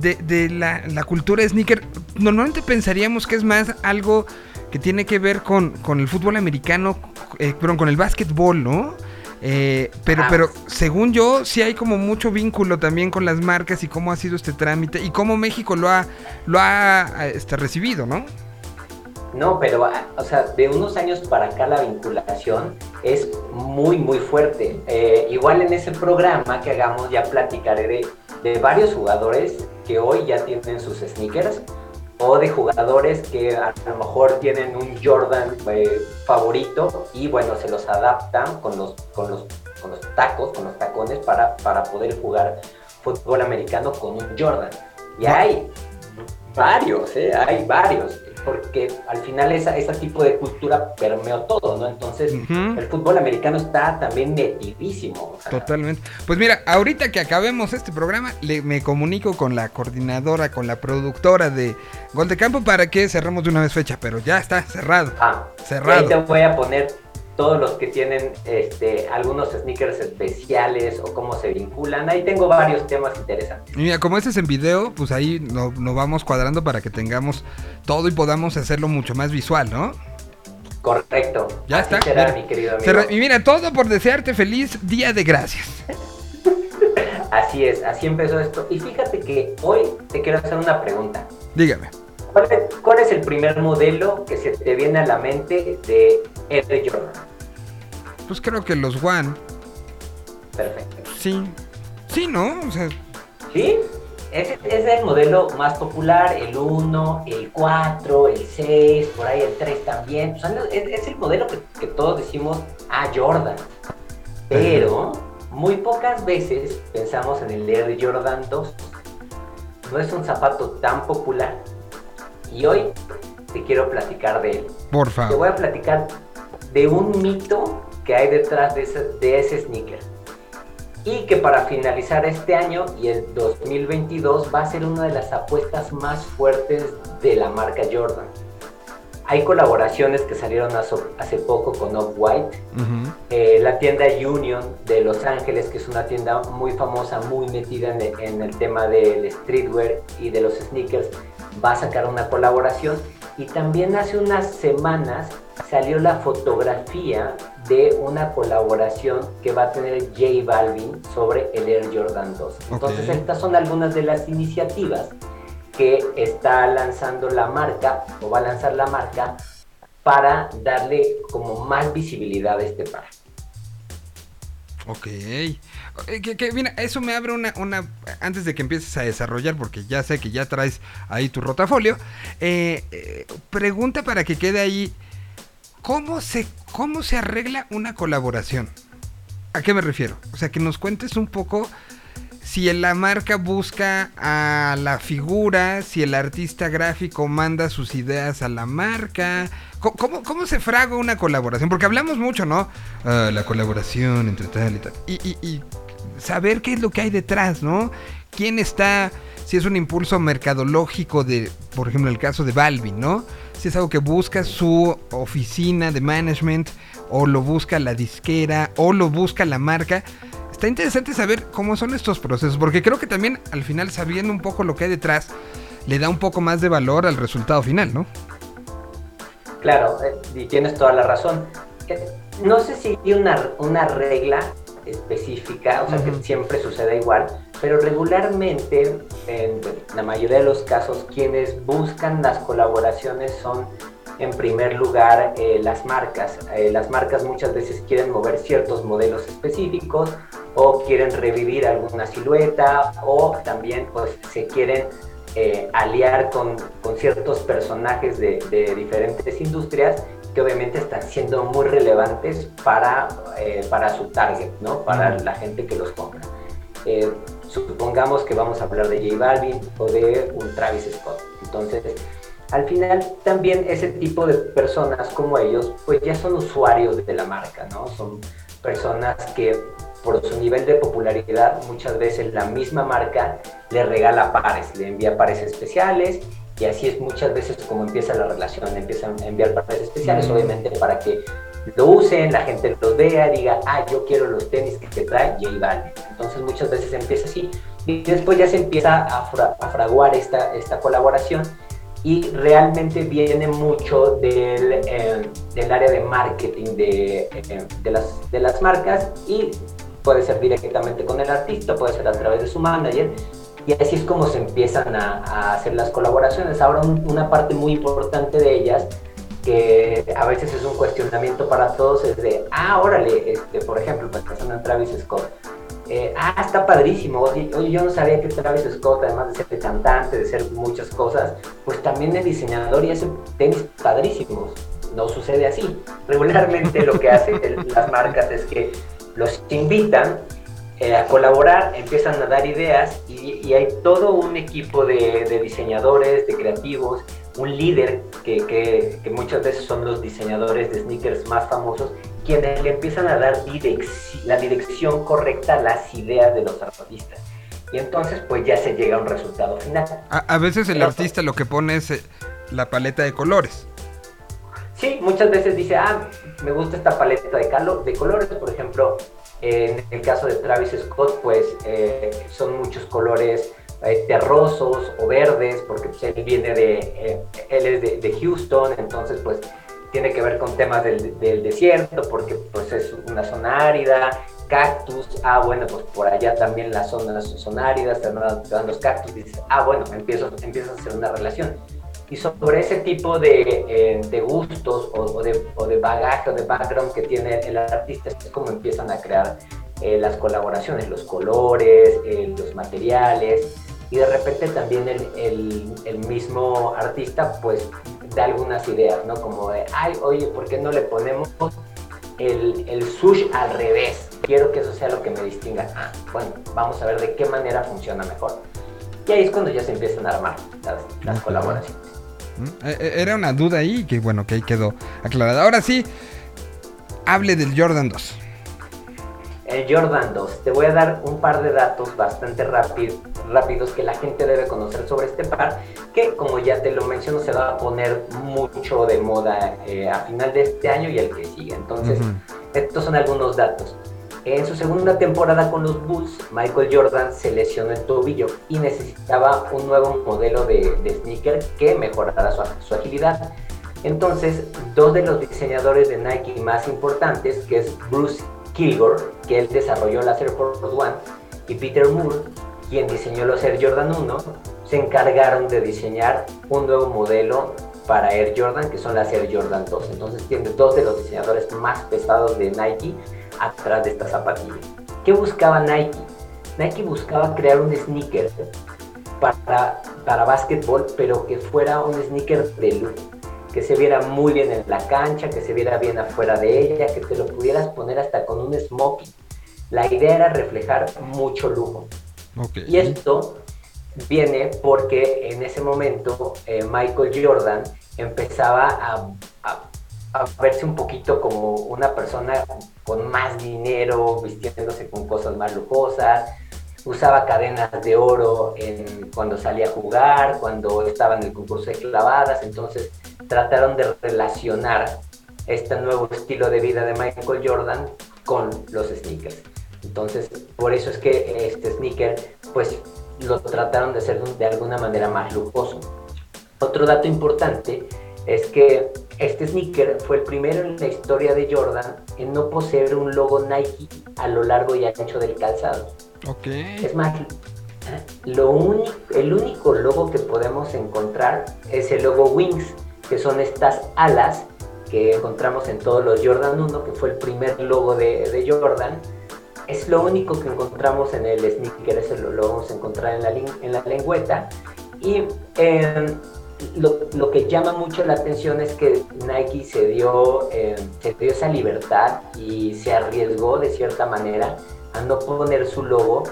Speaker 1: de, de la, la cultura sneaker. Normalmente pensaríamos que es más algo que tiene que ver con, con el fútbol americano, eh, perdón, con el básquetbol, ¿no? Eh, pero,
Speaker 12: Ah.
Speaker 1: pero según yo, sí hay como mucho vínculo también con las marcas y cómo ha sido este trámite y cómo México lo ha, lo ha este, recibido, ¿no?
Speaker 12: No, pero, ah, o sea, de unos años para acá la vinculación es muy, muy fuerte. Eh, igual en ese programa que hagamos ya platicaré de, de varios jugadores que hoy ya tienen sus sneakers o de jugadores que a lo mejor tienen un Jordan eh, favorito y bueno, se los adaptan con los, con los, con los tacos, con los tacones para, para poder jugar fútbol americano con un Jordan. Y hay varios, ¿eh? hay varios, porque al final esa, ese tipo de cultura permeó todo, ¿no? Entonces el fútbol americano está también metidísimo. o sea,
Speaker 1: Totalmente. Pues mira, ahorita que acabemos este programa, le, me comunico con la coordinadora, con la productora de Gol de Campo para que cerremos de una vez fecha, pero ya está cerrado.
Speaker 12: Ah,
Speaker 1: Cerrado.
Speaker 12: Ahí te voy a poner todos los que tienen este, algunos sneakers especiales o cómo se vinculan. Ahí tengo varios temas interesantes.
Speaker 1: Y mira, como este es en video, pues ahí nos no vamos cuadrando para que tengamos todo y podamos hacerlo mucho más visual, ¿no?
Speaker 12: Correcto.
Speaker 1: Ya
Speaker 12: Así
Speaker 1: está.
Speaker 12: será,
Speaker 1: Mira,
Speaker 12: mi querido amigo.
Speaker 1: Cerra- y mira, todo por desearte feliz Día de Gracias.
Speaker 12: Así es, así empezó esto. Y fíjate que hoy te quiero hacer una pregunta.
Speaker 1: Dígame.
Speaker 12: ¿Cuál es, cuál es el primer modelo que se te viene a la mente de Air Jordan?
Speaker 1: Pues creo que los One,
Speaker 12: Perfecto.
Speaker 1: sí. Sí, ¿no? O sea,
Speaker 12: ¿Sí? Ese es el modelo más popular, el 1, el 4, el 6, por ahí el 3 también. O sea, es, es el modelo que, que todos decimos, ah, Jordan. Pero muy pocas veces pensamos en el Air Jordan 2. No es un zapato tan popular. Y hoy te quiero platicar de él.
Speaker 1: por
Speaker 12: Te
Speaker 1: favor.
Speaker 12: voy a platicar de un mito que hay detrás de ese, de ese sneaker. Y que para finalizar este año y el 2022 va a ser una de las apuestas más fuertes de la marca Jordan. Hay colaboraciones que salieron hace- poco con Off-White, eh, la tienda Union de Los Ángeles, que es una tienda muy famosa, muy metida en el, en el tema del streetwear y de los sneakers, va a sacar una colaboración. Y también hace unas semanas salió la fotografía de una colaboración que va a tener J Balvin sobre el Air Jordan 2. Entonces estas son algunas de las iniciativas que está lanzando la marca o va a lanzar la marca para darle como más visibilidad a este par.
Speaker 1: Ok. Eh, Que, que, mira, eso me abre una, una. Antes de que empieces a desarrollar, porque ya sé que ya traes ahí tu rotafolio. eh, eh, pregunta para que quede ahí. ¿Cómo se, ¿Cómo se arregla una colaboración? ¿A qué me refiero? O sea, que nos cuentes un poco si la marca busca a la figura, si el artista gráfico manda sus ideas a la marca. ¿Cómo, cómo- se fraga una colaboración? Porque hablamos mucho, ¿no? Ah, la colaboración entre tal y tal. Y- y saber qué es lo que hay detrás, ¿no? ¿Quién está? Si es un impulso mercadológico de, por ejemplo, el caso de Balvin, ¿no? Si es algo que busca su oficina de management, o lo busca la disquera, o lo busca la marca. Está interesante saber cómo son estos procesos, porque creo que también al final sabiendo un poco lo que hay detrás, le da un poco más de valor al resultado final, ¿no?
Speaker 12: Claro, eh, y tienes toda la razón. Eh, No sé si hay una, una regla específica, o sea, que siempre suceda igual, pero regularmente, en la mayoría de los casos, quienes buscan las colaboraciones son, en primer lugar, eh, las marcas. Eh, las marcas muchas veces quieren mover ciertos modelos específicos o quieren revivir alguna silueta o también pues se quieren eh, aliar con, con ciertos personajes de, de diferentes industrias que obviamente están siendo muy relevantes para, eh, para su target, ¿no? Para la gente que los compra. Eh, supongamos que vamos a hablar de J Balvin o de un Travis Scott. Entonces, al final también ese tipo de personas como ellos, pues ya son usuarios de la marca, ¿no? Son personas que por su nivel de popularidad muchas veces la misma marca le regala pares, le envía pares especiales y así es muchas veces como empieza la relación, empiezan a enviar pares especiales,
Speaker 1: Mm.
Speaker 12: obviamente para que lo usen, la gente los vea, diga, ah, yo quiero los tenis que te trae J Balvin. Entonces muchas veces empieza así y después ya se empieza a, fra- a fraguar esta, esta colaboración y realmente viene mucho del, eh, del área de marketing de, eh, de, las, de las marcas y puede ser directamente con el artista, puede ser a través de su manager y así es como se empiezan a, hacer las colaboraciones. Ahora un- una parte muy importante de ellas que a veces es un cuestionamiento para todos es de, ah, órale, este, por ejemplo, pensando en Travis Scott, eh, ah, está padrísimo, oye, oye, yo no sabía que Travis Scott, además de ser cantante, de ser muchas cosas, pues también es diseñador y hace tenis padrísimos. No sucede así. Regularmente lo que hacen las marcas es que los invitan eh, a colaborar, empiezan a dar ideas y, y hay todo un equipo de, de diseñadores, de creativos, un líder que, que- que muchas veces son los diseñadores de sneakers más famosos, quienes le empiezan a dar direc- la dirección correcta a las ideas de los artistas. Y entonces pues ya se llega a un resultado final.
Speaker 1: A, a veces el artista lo que pone es eh, la paleta de colores.
Speaker 12: Sí, muchas veces dice, ah, me gusta esta paleta de, calo- de colores, por ejemplo, en el caso de Travis Scott, pues eh, son muchos colores terrosos o verdes, porque pues, él viene de, eh, él es de, Houston, entonces pues tiene que ver con temas del, desierto, porque pues es una zona árida, cactus, ah bueno, pues por allá también las zonas son áridas, te los cactus, dices, ah bueno, empiezo, empieza a hacer una relación. Y sobre ese tipo de, eh, de gustos o, o de, o de bagaje o de background que tiene el artista es como empiezan a crear eh, las colaboraciones, los colores, eh, los materiales y de repente también el, el- el mismo artista pues da algunas ideas, ¿no? Como de, ay, oye, ¿por qué no le ponemos el, el sush al revés? Quiero que eso sea lo que me distinga. Ah, bueno, vamos a ver de qué manera funciona mejor. Y ahí es cuando ya se empiezan a armar las, las colaboraciones.
Speaker 1: ¿Mm? Eh, eh, Era una duda ahí que bueno, que ahí quedó aclarada. Ahora sí, hable del Jordan 2.
Speaker 12: El Jordan 2. Te voy a dar un par de datos bastante rápido- rápidos que la gente debe conocer sobre este par, que como ya te lo menciono, se va a poner mucho de moda eh, a final de este año y el que sigue. Entonces, estos son algunos datos. En su segunda temporada con los Bulls, Michael Jordan se lesionó el tobillo y necesitaba un nuevo modelo de, de sneaker que mejorara su, su agilidad. Entonces, dos de los diseñadores de Nike más importantes, que es Bruce Kilgore, que él desarrolló la Air Force One, y Peter Moore, quien diseñó los Air Jordan 1, se encargaron de diseñar un nuevo modelo para Air Jordan, que son las Air Jordan 2. Entonces tiene dos de los diseñadores más pesados de Nike atrás de esta zapatilla. ¿Qué buscaba Nike? Nike buscaba crear un sneaker para, para básquetbol, pero que fuera un sneaker de lujo, que se viera muy bien en la cancha, que se viera bien afuera de ella, que te lo pudieras poner hasta con un smoking. La idea era reflejar mucho lujo. Y esto viene porque en ese momento eh, Michael Jordan empezaba a, a- a verse un poquito como una persona con más dinero, vistiéndose con cosas más lujosas, usaba cadenas de oro cuando salía a jugar, cuando estaba en el concurso de clavadas, entonces trataron de relacionar este nuevo estilo de vida de Michael Jordan con los sneakers. Entonces, por eso es que este sneaker, pues lo trataron de hacer de alguna manera más lujoso. Otro dato importante es que este sneaker fue el primero en la historia de Jordan en no poseer un logo Nike a lo largo y ancho del calzado.
Speaker 1: Ok.
Speaker 12: Es más, lo único, el único logo que podemos encontrar es el logo Wings, que son estas alas que encontramos en todos los Jordan 1, que fue el primer logo de, de Jordan. Es lo único que encontramos en el sneaker, ese lo, lo vamos a encontrar en la, en la lengüeta. Y eh, lo, que llama mucho la atención es que Nike se dio, eh, se dio esa libertad y se arriesgó de cierta manera a no poner su logo,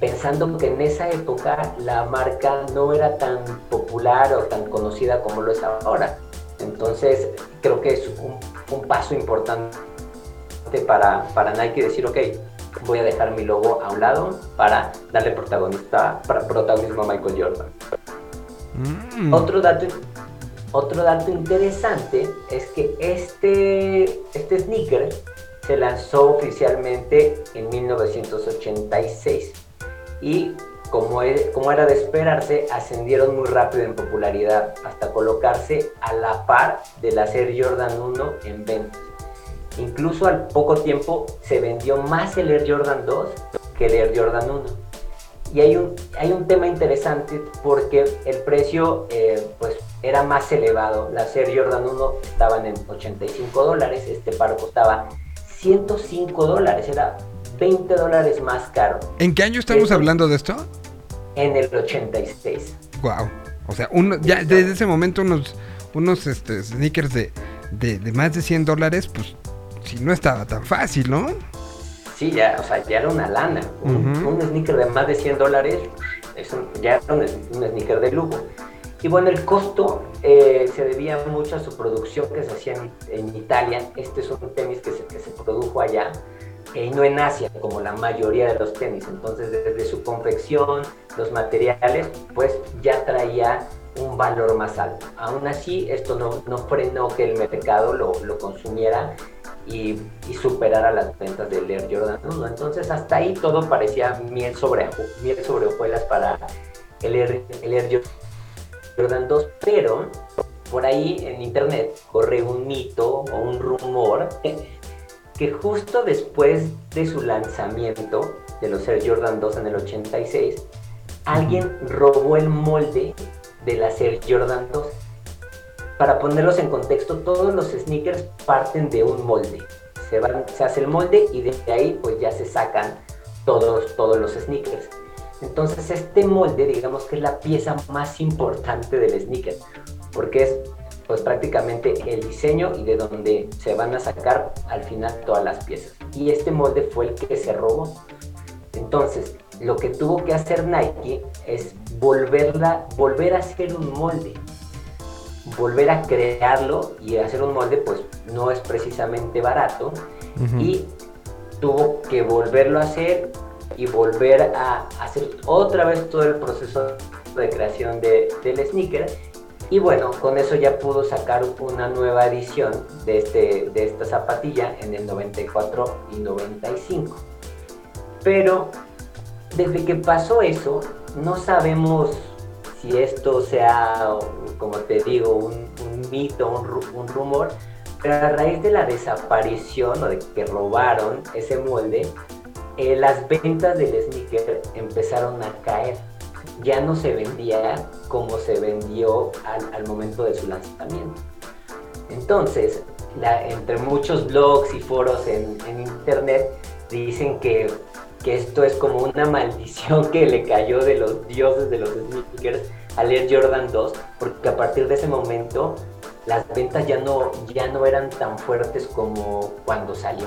Speaker 12: pensando que en esa época la marca no era tan popular o tan conocida como lo es ahora. Entonces creo que es un, paso importante para, para Nike decir, ok, voy a dejar mi logo a un lado para darle protagonista, protagonismo a Michael Jordan.
Speaker 1: Mm.
Speaker 12: Otro dato, otro dato interesante es que este, este sneaker se lanzó oficialmente en 1986 y como, e- como era de esperarse, ascendieron muy rápido en popularidad hasta colocarse a la par de la Air Jordan 1 en ventas. Incluso al poco tiempo se vendió más el Air Jordan 2 que el Air Jordan 1. Y hay un, hay un tema interesante porque el precio eh, pues, era más elevado. Las Air Jordan 1 estaban en 85 dólares, este par costaba 105 dólares, era 20 dólares más caro.
Speaker 1: ¿En qué año estamos
Speaker 12: Eso-
Speaker 1: hablando de esto?
Speaker 12: En el 86.
Speaker 1: Wow. O sea, uno, ya desde ese momento unos, unos este, sneakers de, de, de más de 100 dólares, pues si no estaba tan fácil, ¿no?
Speaker 12: Sí, ya, o sea, ya era una lana. Un,
Speaker 1: Ujú.
Speaker 12: un sneaker de más de 100 dólares es un- ya era un, un sneaker de lujo. Y bueno, el costo eh, se debía mucho a su producción que se hacía en, en Italia. Este es un tenis que se, que se produjo allá eh, y no en Asia, como la mayoría de los tenis. Entonces, desde su confección, los materiales, pues ya traía un valor más alto. Aún así, esto no, no frenó que el mercado lo, lo consumiera y, y superara las ventas del Air Jordan 1. Entonces, hasta ahí todo parecía miel sobre, miel sobre hojuelas para el Air, Jordan 2, pero por ahí en internet corre un mito o un rumor que justo después de su lanzamiento de los Air Jordan 2 en el 86, alguien robó el molde de las Air Jordan 2. Para ponerlos en contexto, todos los sneakers parten de un molde. Se, hace el molde y desde ahí pues ya se sacan todos, todos los sneakers. Entonces este molde digamos que es la pieza más importante del sneaker, porque es pues prácticamente el diseño y de donde se van a sacar al final todas las piezas. Y este molde fue el que se robó. Entonces, lo que tuvo que hacer Nike es volverla, volver a hacer un molde. Volver a crearlo y hacer un molde, pues no es precisamente barato. Y tuvo que volverlo a hacer y volver a hacer otra vez todo el proceso de creación de, del sneaker. Y bueno, con eso ya pudo sacar una nueva edición de, este, de esta zapatilla en el 94 y 95. Pero desde que pasó eso, no sabemos si esto sea, como te digo, un, mito, un, ru- un rumor, pero a raíz de la desaparición o de que robaron ese molde, eh, las ventas del sneaker empezaron a caer. Ya no se vendía como se vendió al, momento de su lanzamiento. Entonces, entre muchos blogs y foros en internet dicen que, que esto es como una maldición que le cayó de los dioses de los sneakers al Air Jordan 2, porque a partir de ese momento las ventas ya no, ya no eran tan fuertes como cuando salió.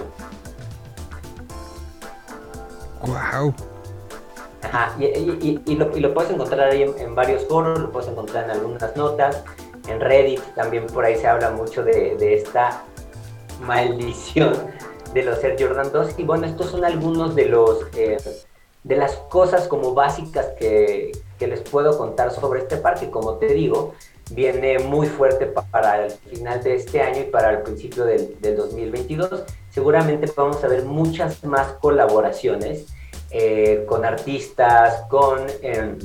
Speaker 1: Wow.
Speaker 12: Ajá, y, y- y- y lo, y lo puedes encontrar ahí en, en varios foros, lo puedes encontrar en algunas notas, en Reddit también por ahí se habla mucho de, de esta maldición de los Air Jordan 2. Y bueno, estos son algunos de los eh, de las cosas como básicas que, que les puedo contar sobre este parque. Como te digo, viene muy fuerte pa- para el final de este año y para el principio del, del 2022. Seguramente vamos a ver muchas más colaboraciones eh, con artistas, con, eh,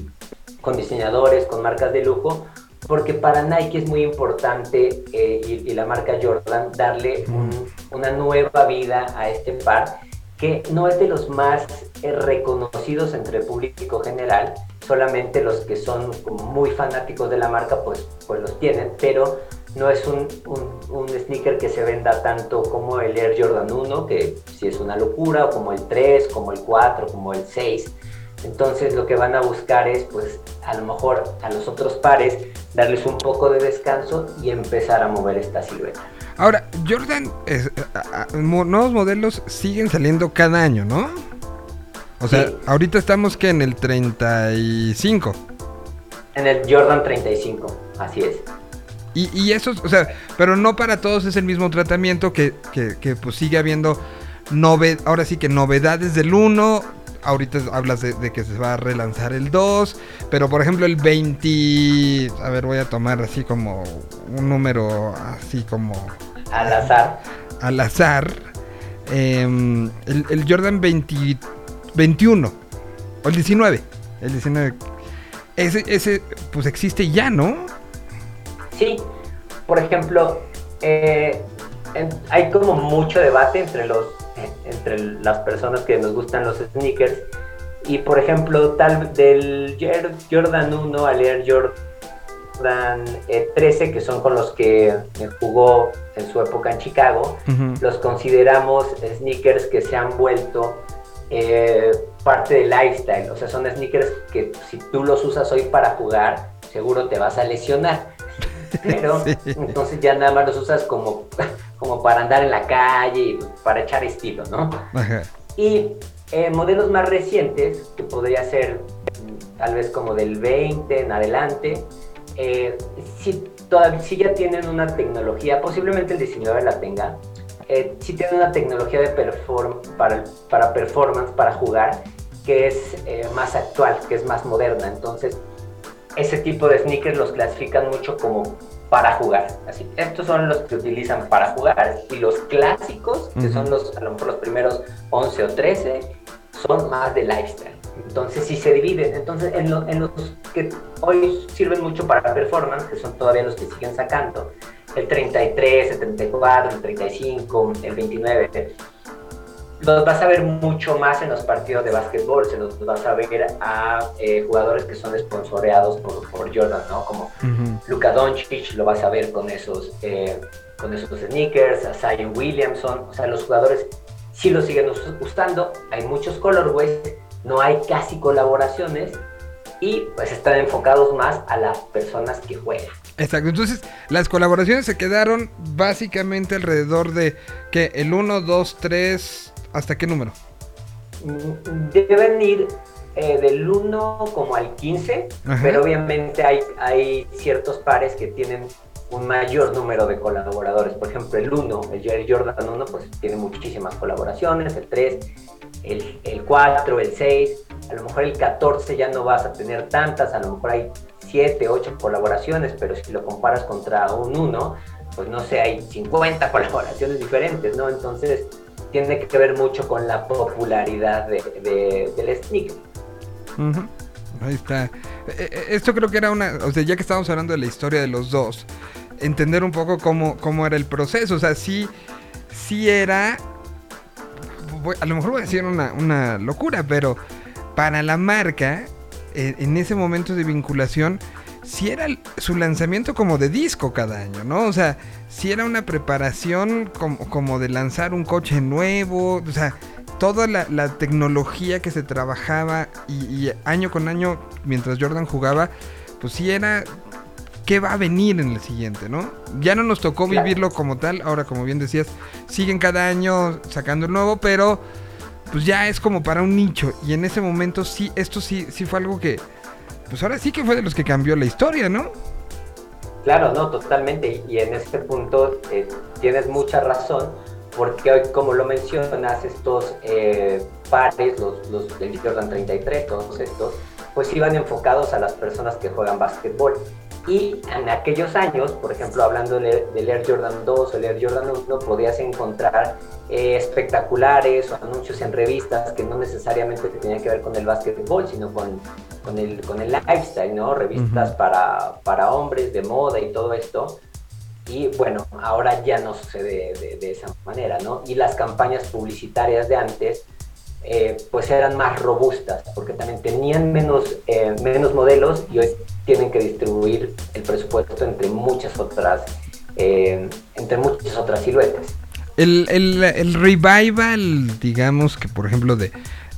Speaker 12: con diseñadores, con marcas de lujo, porque para Nike es muy importante eh, y, y la marca Jordan darle un- una nueva vida a este par que no es de los más eh, reconocidos entre el público general, solamente los que son muy fanáticos de la marca pues, pues los tienen, pero no es un, un- un sneaker que se venda tanto como el Air Jordan 1, que sí es una locura, o como el 3, como el 4, como el 6. Entonces lo que van a buscar es pues a lo mejor a los otros pares darles un poco de descanso y empezar a mover esta silueta.
Speaker 1: Ahora, Jordan, es- a- a- mo- nuevos modelos siguen saliendo cada año, ¿no? O sea,
Speaker 12: Sí.
Speaker 1: ahorita estamos que en el 35.
Speaker 12: En el Jordan 35, así es.
Speaker 1: Y, y esos, o sea, pero no para todos es el mismo tratamiento que, que, que, pues sigue habiendo nove, ahora sí que novedades del 1. Ahorita hablas de, de que se va a relanzar el 2. Pero por ejemplo el 20... A ver, voy a tomar así como un número así como
Speaker 12: Al azar.
Speaker 1: al azar. em, el, el Jordan 20 21 o el 19. El diseño de... Ese, ese, pues existe ya, ¿no?
Speaker 12: Sí, por ejemplo, eh, en- hay como mucho debate entre los entre las personas que nos gustan los sneakers y por ejemplo tal del Jordan 1 al Air Jordan eh, 13 que son con los que eh, jugó en su época en Chicago los consideramos sneakers que se han vuelto eh, parte del lifestyle. O sea, son sneakers que si tú los usas hoy para jugar, seguro te vas a lesionar. Pero
Speaker 1: Sí.
Speaker 12: entonces ya nada más los usas como, como para andar en la calle y para echar estilo, ¿no?
Speaker 1: Ajá.
Speaker 12: Y eh, modelos más recientes, que podría ser mm, tal vez como del 20 en adelante, eh, sí, todavía, sí ya tienen una tecnología, posiblemente el diseñador la tenga, eh, sí tienen una tecnología de perform para, para performance, para jugar, que es eh, más actual, que es más moderna. Entonces, ese tipo de sneakers los clasifican mucho como para jugar. Así, estos son los que utilizan para jugar y los clásicos, que son los, a lo mejor los primeros 11 o 13, son más de lifestyle. Entonces sí se dividen. Entonces en, lo- en los que hoy sirven mucho para performance, que son todavía los que siguen sacando, el 33, el 34, el 35, el 29, los vas a ver mucho más en los partidos de básquetbol, se los vas a ver a eh, jugadores que son sponsoreados por, por Jordan, ¿no? Como
Speaker 1: Ujú.
Speaker 12: Luka Doncic lo vas a ver con esos, eh, con esos sneakers, a Zion Williamson, o sea, los jugadores sí lo siguen us- usando, hay muchos colorways, no hay casi colaboraciones y pues están enfocados más a las personas que juegan.
Speaker 1: Exacto, entonces las colaboraciones se quedaron básicamente alrededor de que el 1, 2, 3, ¿hasta qué número?
Speaker 12: Deben ir eh, del 1 como al 15,
Speaker 1: Ajá.
Speaker 12: pero obviamente hay, hay ciertos pares que tienen un mayor número de colaboradores. Por ejemplo, el 1, el Jordan 1, pues tiene muchísimas colaboraciones, el 3, el, el 4, el 6, a lo mejor el 14 ya no vas a tener tantas, a lo mejor hay 7, 8 colaboraciones, pero si lo comparas contra un 1, pues no sé, hay 50 colaboraciones diferentes, ¿no? Entonces tiene que ver mucho con la popularidad de, de- del sneaker.
Speaker 1: Ahí está. Eh, eh, Esto creo que era una, o sea, ya que estábamos hablando de la historia de los dos, entender un poco cómo, cómo era el proceso. O sea, sí, sí era, a lo mejor voy a decir una, una locura, pero para la marca, eh, en ese momento de vinculación, sí era su lanzamiento como de disco cada año, ¿no? O sea, sí era una preparación como, como de lanzar un coche nuevo, o sea, toda la, la tecnología que se trabajaba y, y año con año mientras Jordan jugaba, pues sí era qué va a venir en el siguiente, ¿no? Ya no nos tocó vivirlo como tal, ahora como bien decías, siguen cada año sacando el nuevo, pero pues ya es como para un nicho y en ese momento sí, esto sí, sí fue algo que, pues ahora sí que fue de los que cambió la historia, ¿no?
Speaker 12: Claro, no, totalmente. Y en este punto eh, tienes mucha razón, porque hoy, como lo mencionas, estos eh, pares, los, los del Jordan 33, todos estos, pues iban enfocados a las personas que juegan básquetbol. Y en aquellos años, por ejemplo, hablando del del Air Jordan 2 o el Air Jordan 1, podías encontrar eh, espectaculares o anuncios en revistas que no necesariamente tenían que ver con el básquetbol, sino con, con, el, con el lifestyle, ¿no? Revistas
Speaker 1: Ujú.
Speaker 12: para, para hombres de moda y todo esto. Y bueno, ahora ya no sucede de, de esa manera, ¿no? Y las campañas publicitarias de antes, eh, pues eran más robustas, porque también tenían menos, eh, menos modelos y hoy tienen que distribuir el presupuesto entre muchas otras, eh, entre muchas otras siluetas.
Speaker 1: El, el, el revival, digamos que por ejemplo de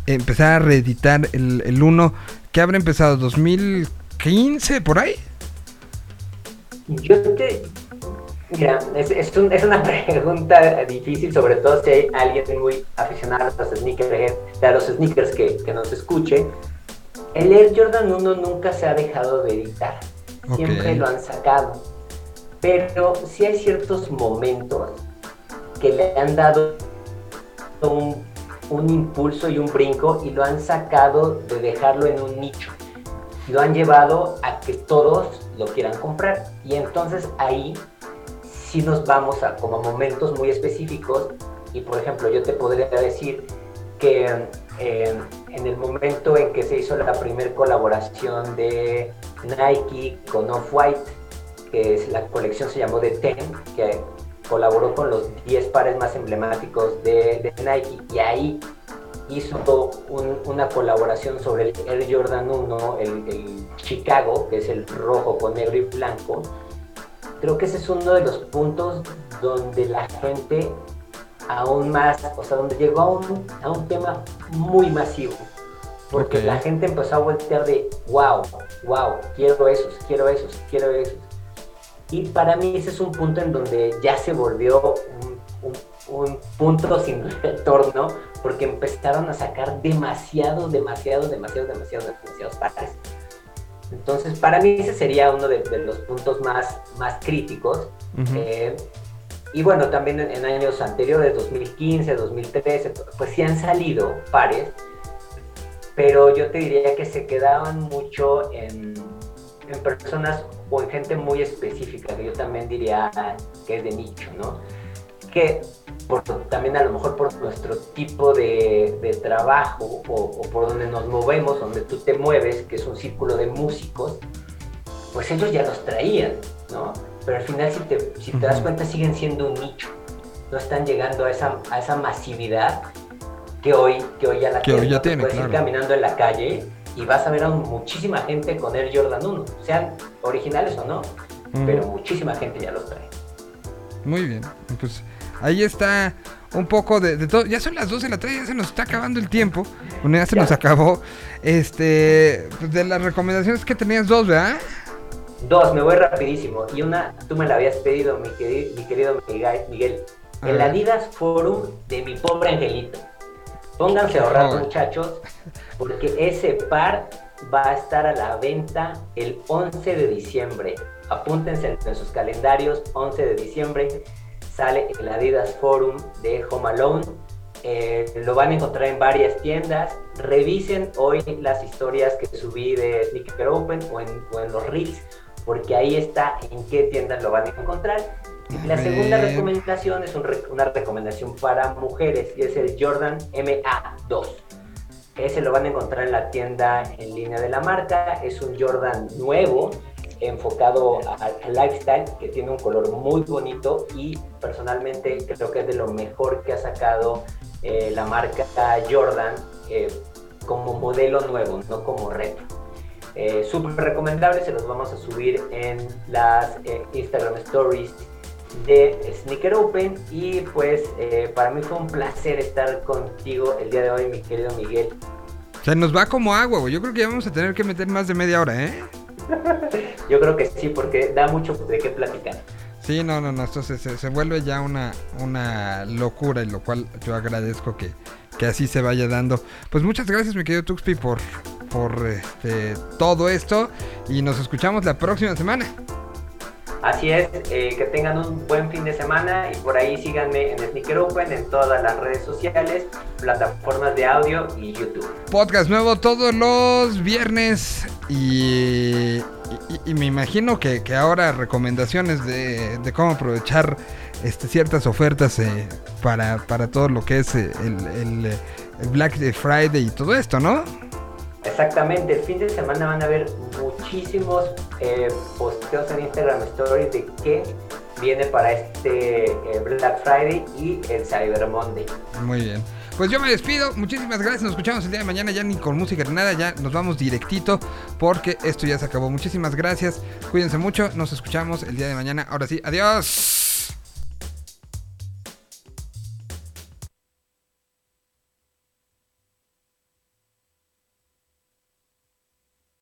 Speaker 1: empezar a reeditar el, el 1, que habrá empezado 2015 por ahí.
Speaker 12: Yo te... Mira, es, es, un- es una pregunta difícil, sobre todo si hay alguien muy aficionado a los sneakers, a los sneakers que, que nos escuche. El Air Jordan 1 nunca se ha dejado de editar, siempre
Speaker 1: Ok.
Speaker 12: lo han sacado. Pero sí hay ciertos momentos que le han dado un, un impulso y un brinco y lo han sacado de dejarlo en un nicho. Lo han llevado a que todos lo quieran comprar. Y entonces ahí sí nos vamos a como momentos muy específicos. Y por ejemplo, yo te podría decir que eh, en el momento en que se hizo la primera colaboración de Nike con Off-White, que es, la colección se llamó The Ten, que colaboró con los 10 pares más emblemáticos de, Nike y ahí hizo un- una colaboración sobre el Air Jordan 1, el, el Chicago, que es el rojo con negro y blanco. Creo que ese es uno de los puntos donde la gente aún más, o sea, donde llegó a un, a un tema muy masivo. Porque la gente empezó a voltear de, wow, wow, quiero esos, quiero esos, quiero esos. Y para mí ese es un punto en donde ya se volvió un, un- un punto sin retorno, porque empezaron a sacar demasiado, demasiado, demasiado, demasiado, demasiados pares. Entonces, para mí ese sería uno de, de los puntos más, más críticos. Eh, y bueno, también en, en años anteriores, 2015, 2013, pues sí han salido pares, pero yo te diría que se quedaban mucho en, en personas o en gente muy específica, que yo también diría que es de nicho, ¿no? Que por- también a lo mejor por nuestro tipo de, de trabajo o, o por donde nos movemos, donde tú te mueves, que es un círculo de músicos, pues ellos ya los traían, ¿no? Pero al final, si te, si te das cuenta, siguen siendo un nicho. No están llegando a esa, a esa masividad que hoy, que hoy ya la
Speaker 1: Que hoy ya tiene,
Speaker 12: Puedes
Speaker 1: claro.
Speaker 12: ir caminando en la calle y vas a ver a muchísima gente con Air Jordan 1, sean originales o no,
Speaker 1: Ujú.
Speaker 12: pero muchísima gente ya los trae.
Speaker 1: Muy bien, pues ahí está un poco de, de todo. Ya son las 12 de la tarde, ya se nos está acabando el tiempo. Bueno, ya se
Speaker 12: Ya.
Speaker 1: nos acabó. Este, pues, de las recomendaciones que tenías dos, ¿verdad?
Speaker 12: Dos, me voy rapidísimo. Y una, tú me la habías pedido, mi, queri- mi querido Miguel. Miguel.
Speaker 1: A
Speaker 12: El. Adidas Forum de mi pobre angelito. Pónganse a ahorrar, muchachos, porque ese par va a estar a la venta el 11 de diciembre. Apúntense en sus calendarios, 11 de diciembre sale el Adidas Forum de Home Alone. Eh, lo van a encontrar en varias tiendas. Revisen hoy las historias que subí de Sneaker Open o en, o en los Reels, porque ahí está en qué tiendas lo van a encontrar. Y la segunda recomendación es un re- una recomendación para mujeres, y es el Jordan MA2. Ese lo van a encontrar en la tienda en línea de la marca. Es un Jordan nuevo, enfocado al lifestyle, que tiene un color muy bonito y personalmente creo que es de lo mejor que ha sacado eh, la marca Jordan eh, como modelo nuevo, no como retro. Eh, Súper recomendable, se los vamos a subir en las eh, Instagram Stories de Sneaker Open y pues para mí fue un placer estar contigo el día de hoy, mi querido Miguel.
Speaker 1: Se nos va como agua, güey. Yo creo que ya vamos a tener que meter más de media hora, ¿eh?
Speaker 12: Yo creo que sí, porque da mucho de qué platicar.
Speaker 1: Sí, no, no, no. Esto se, vuelve ya una, una locura, y lo cual yo agradezco que, que así se vaya dando. Pues muchas gracias, mi querido Tuxpi, por, por este, todo esto. Y nos escuchamos la próxima semana.
Speaker 12: Así es, eh, que tengan un buen fin de semana y por ahí síganme en Sneaker Open, en todas las redes sociales, plataformas de audio y YouTube.
Speaker 1: Podcast nuevo todos los viernes. Y, me imagino que, que ahora recomendaciones de, de cómo aprovechar este, ciertas ofertas eh, para, para todo lo que es eh, el, el, eh, el Black Friday y todo esto, ¿no?
Speaker 12: Exactamente, el fin de semana van a ver muchísimos eh, posteos en Instagram Stories de qué viene para este eh, Black Friday y el Cyber Monday.
Speaker 1: Muy bien. Pues yo me despido, muchísimas gracias, nos escuchamos el día de mañana ya ni con música ni nada, ya nos vamos directito porque esto ya se acabó. Muchísimas gracias, cuídense mucho, nos escuchamos el día de mañana. Ahora sí, adiós.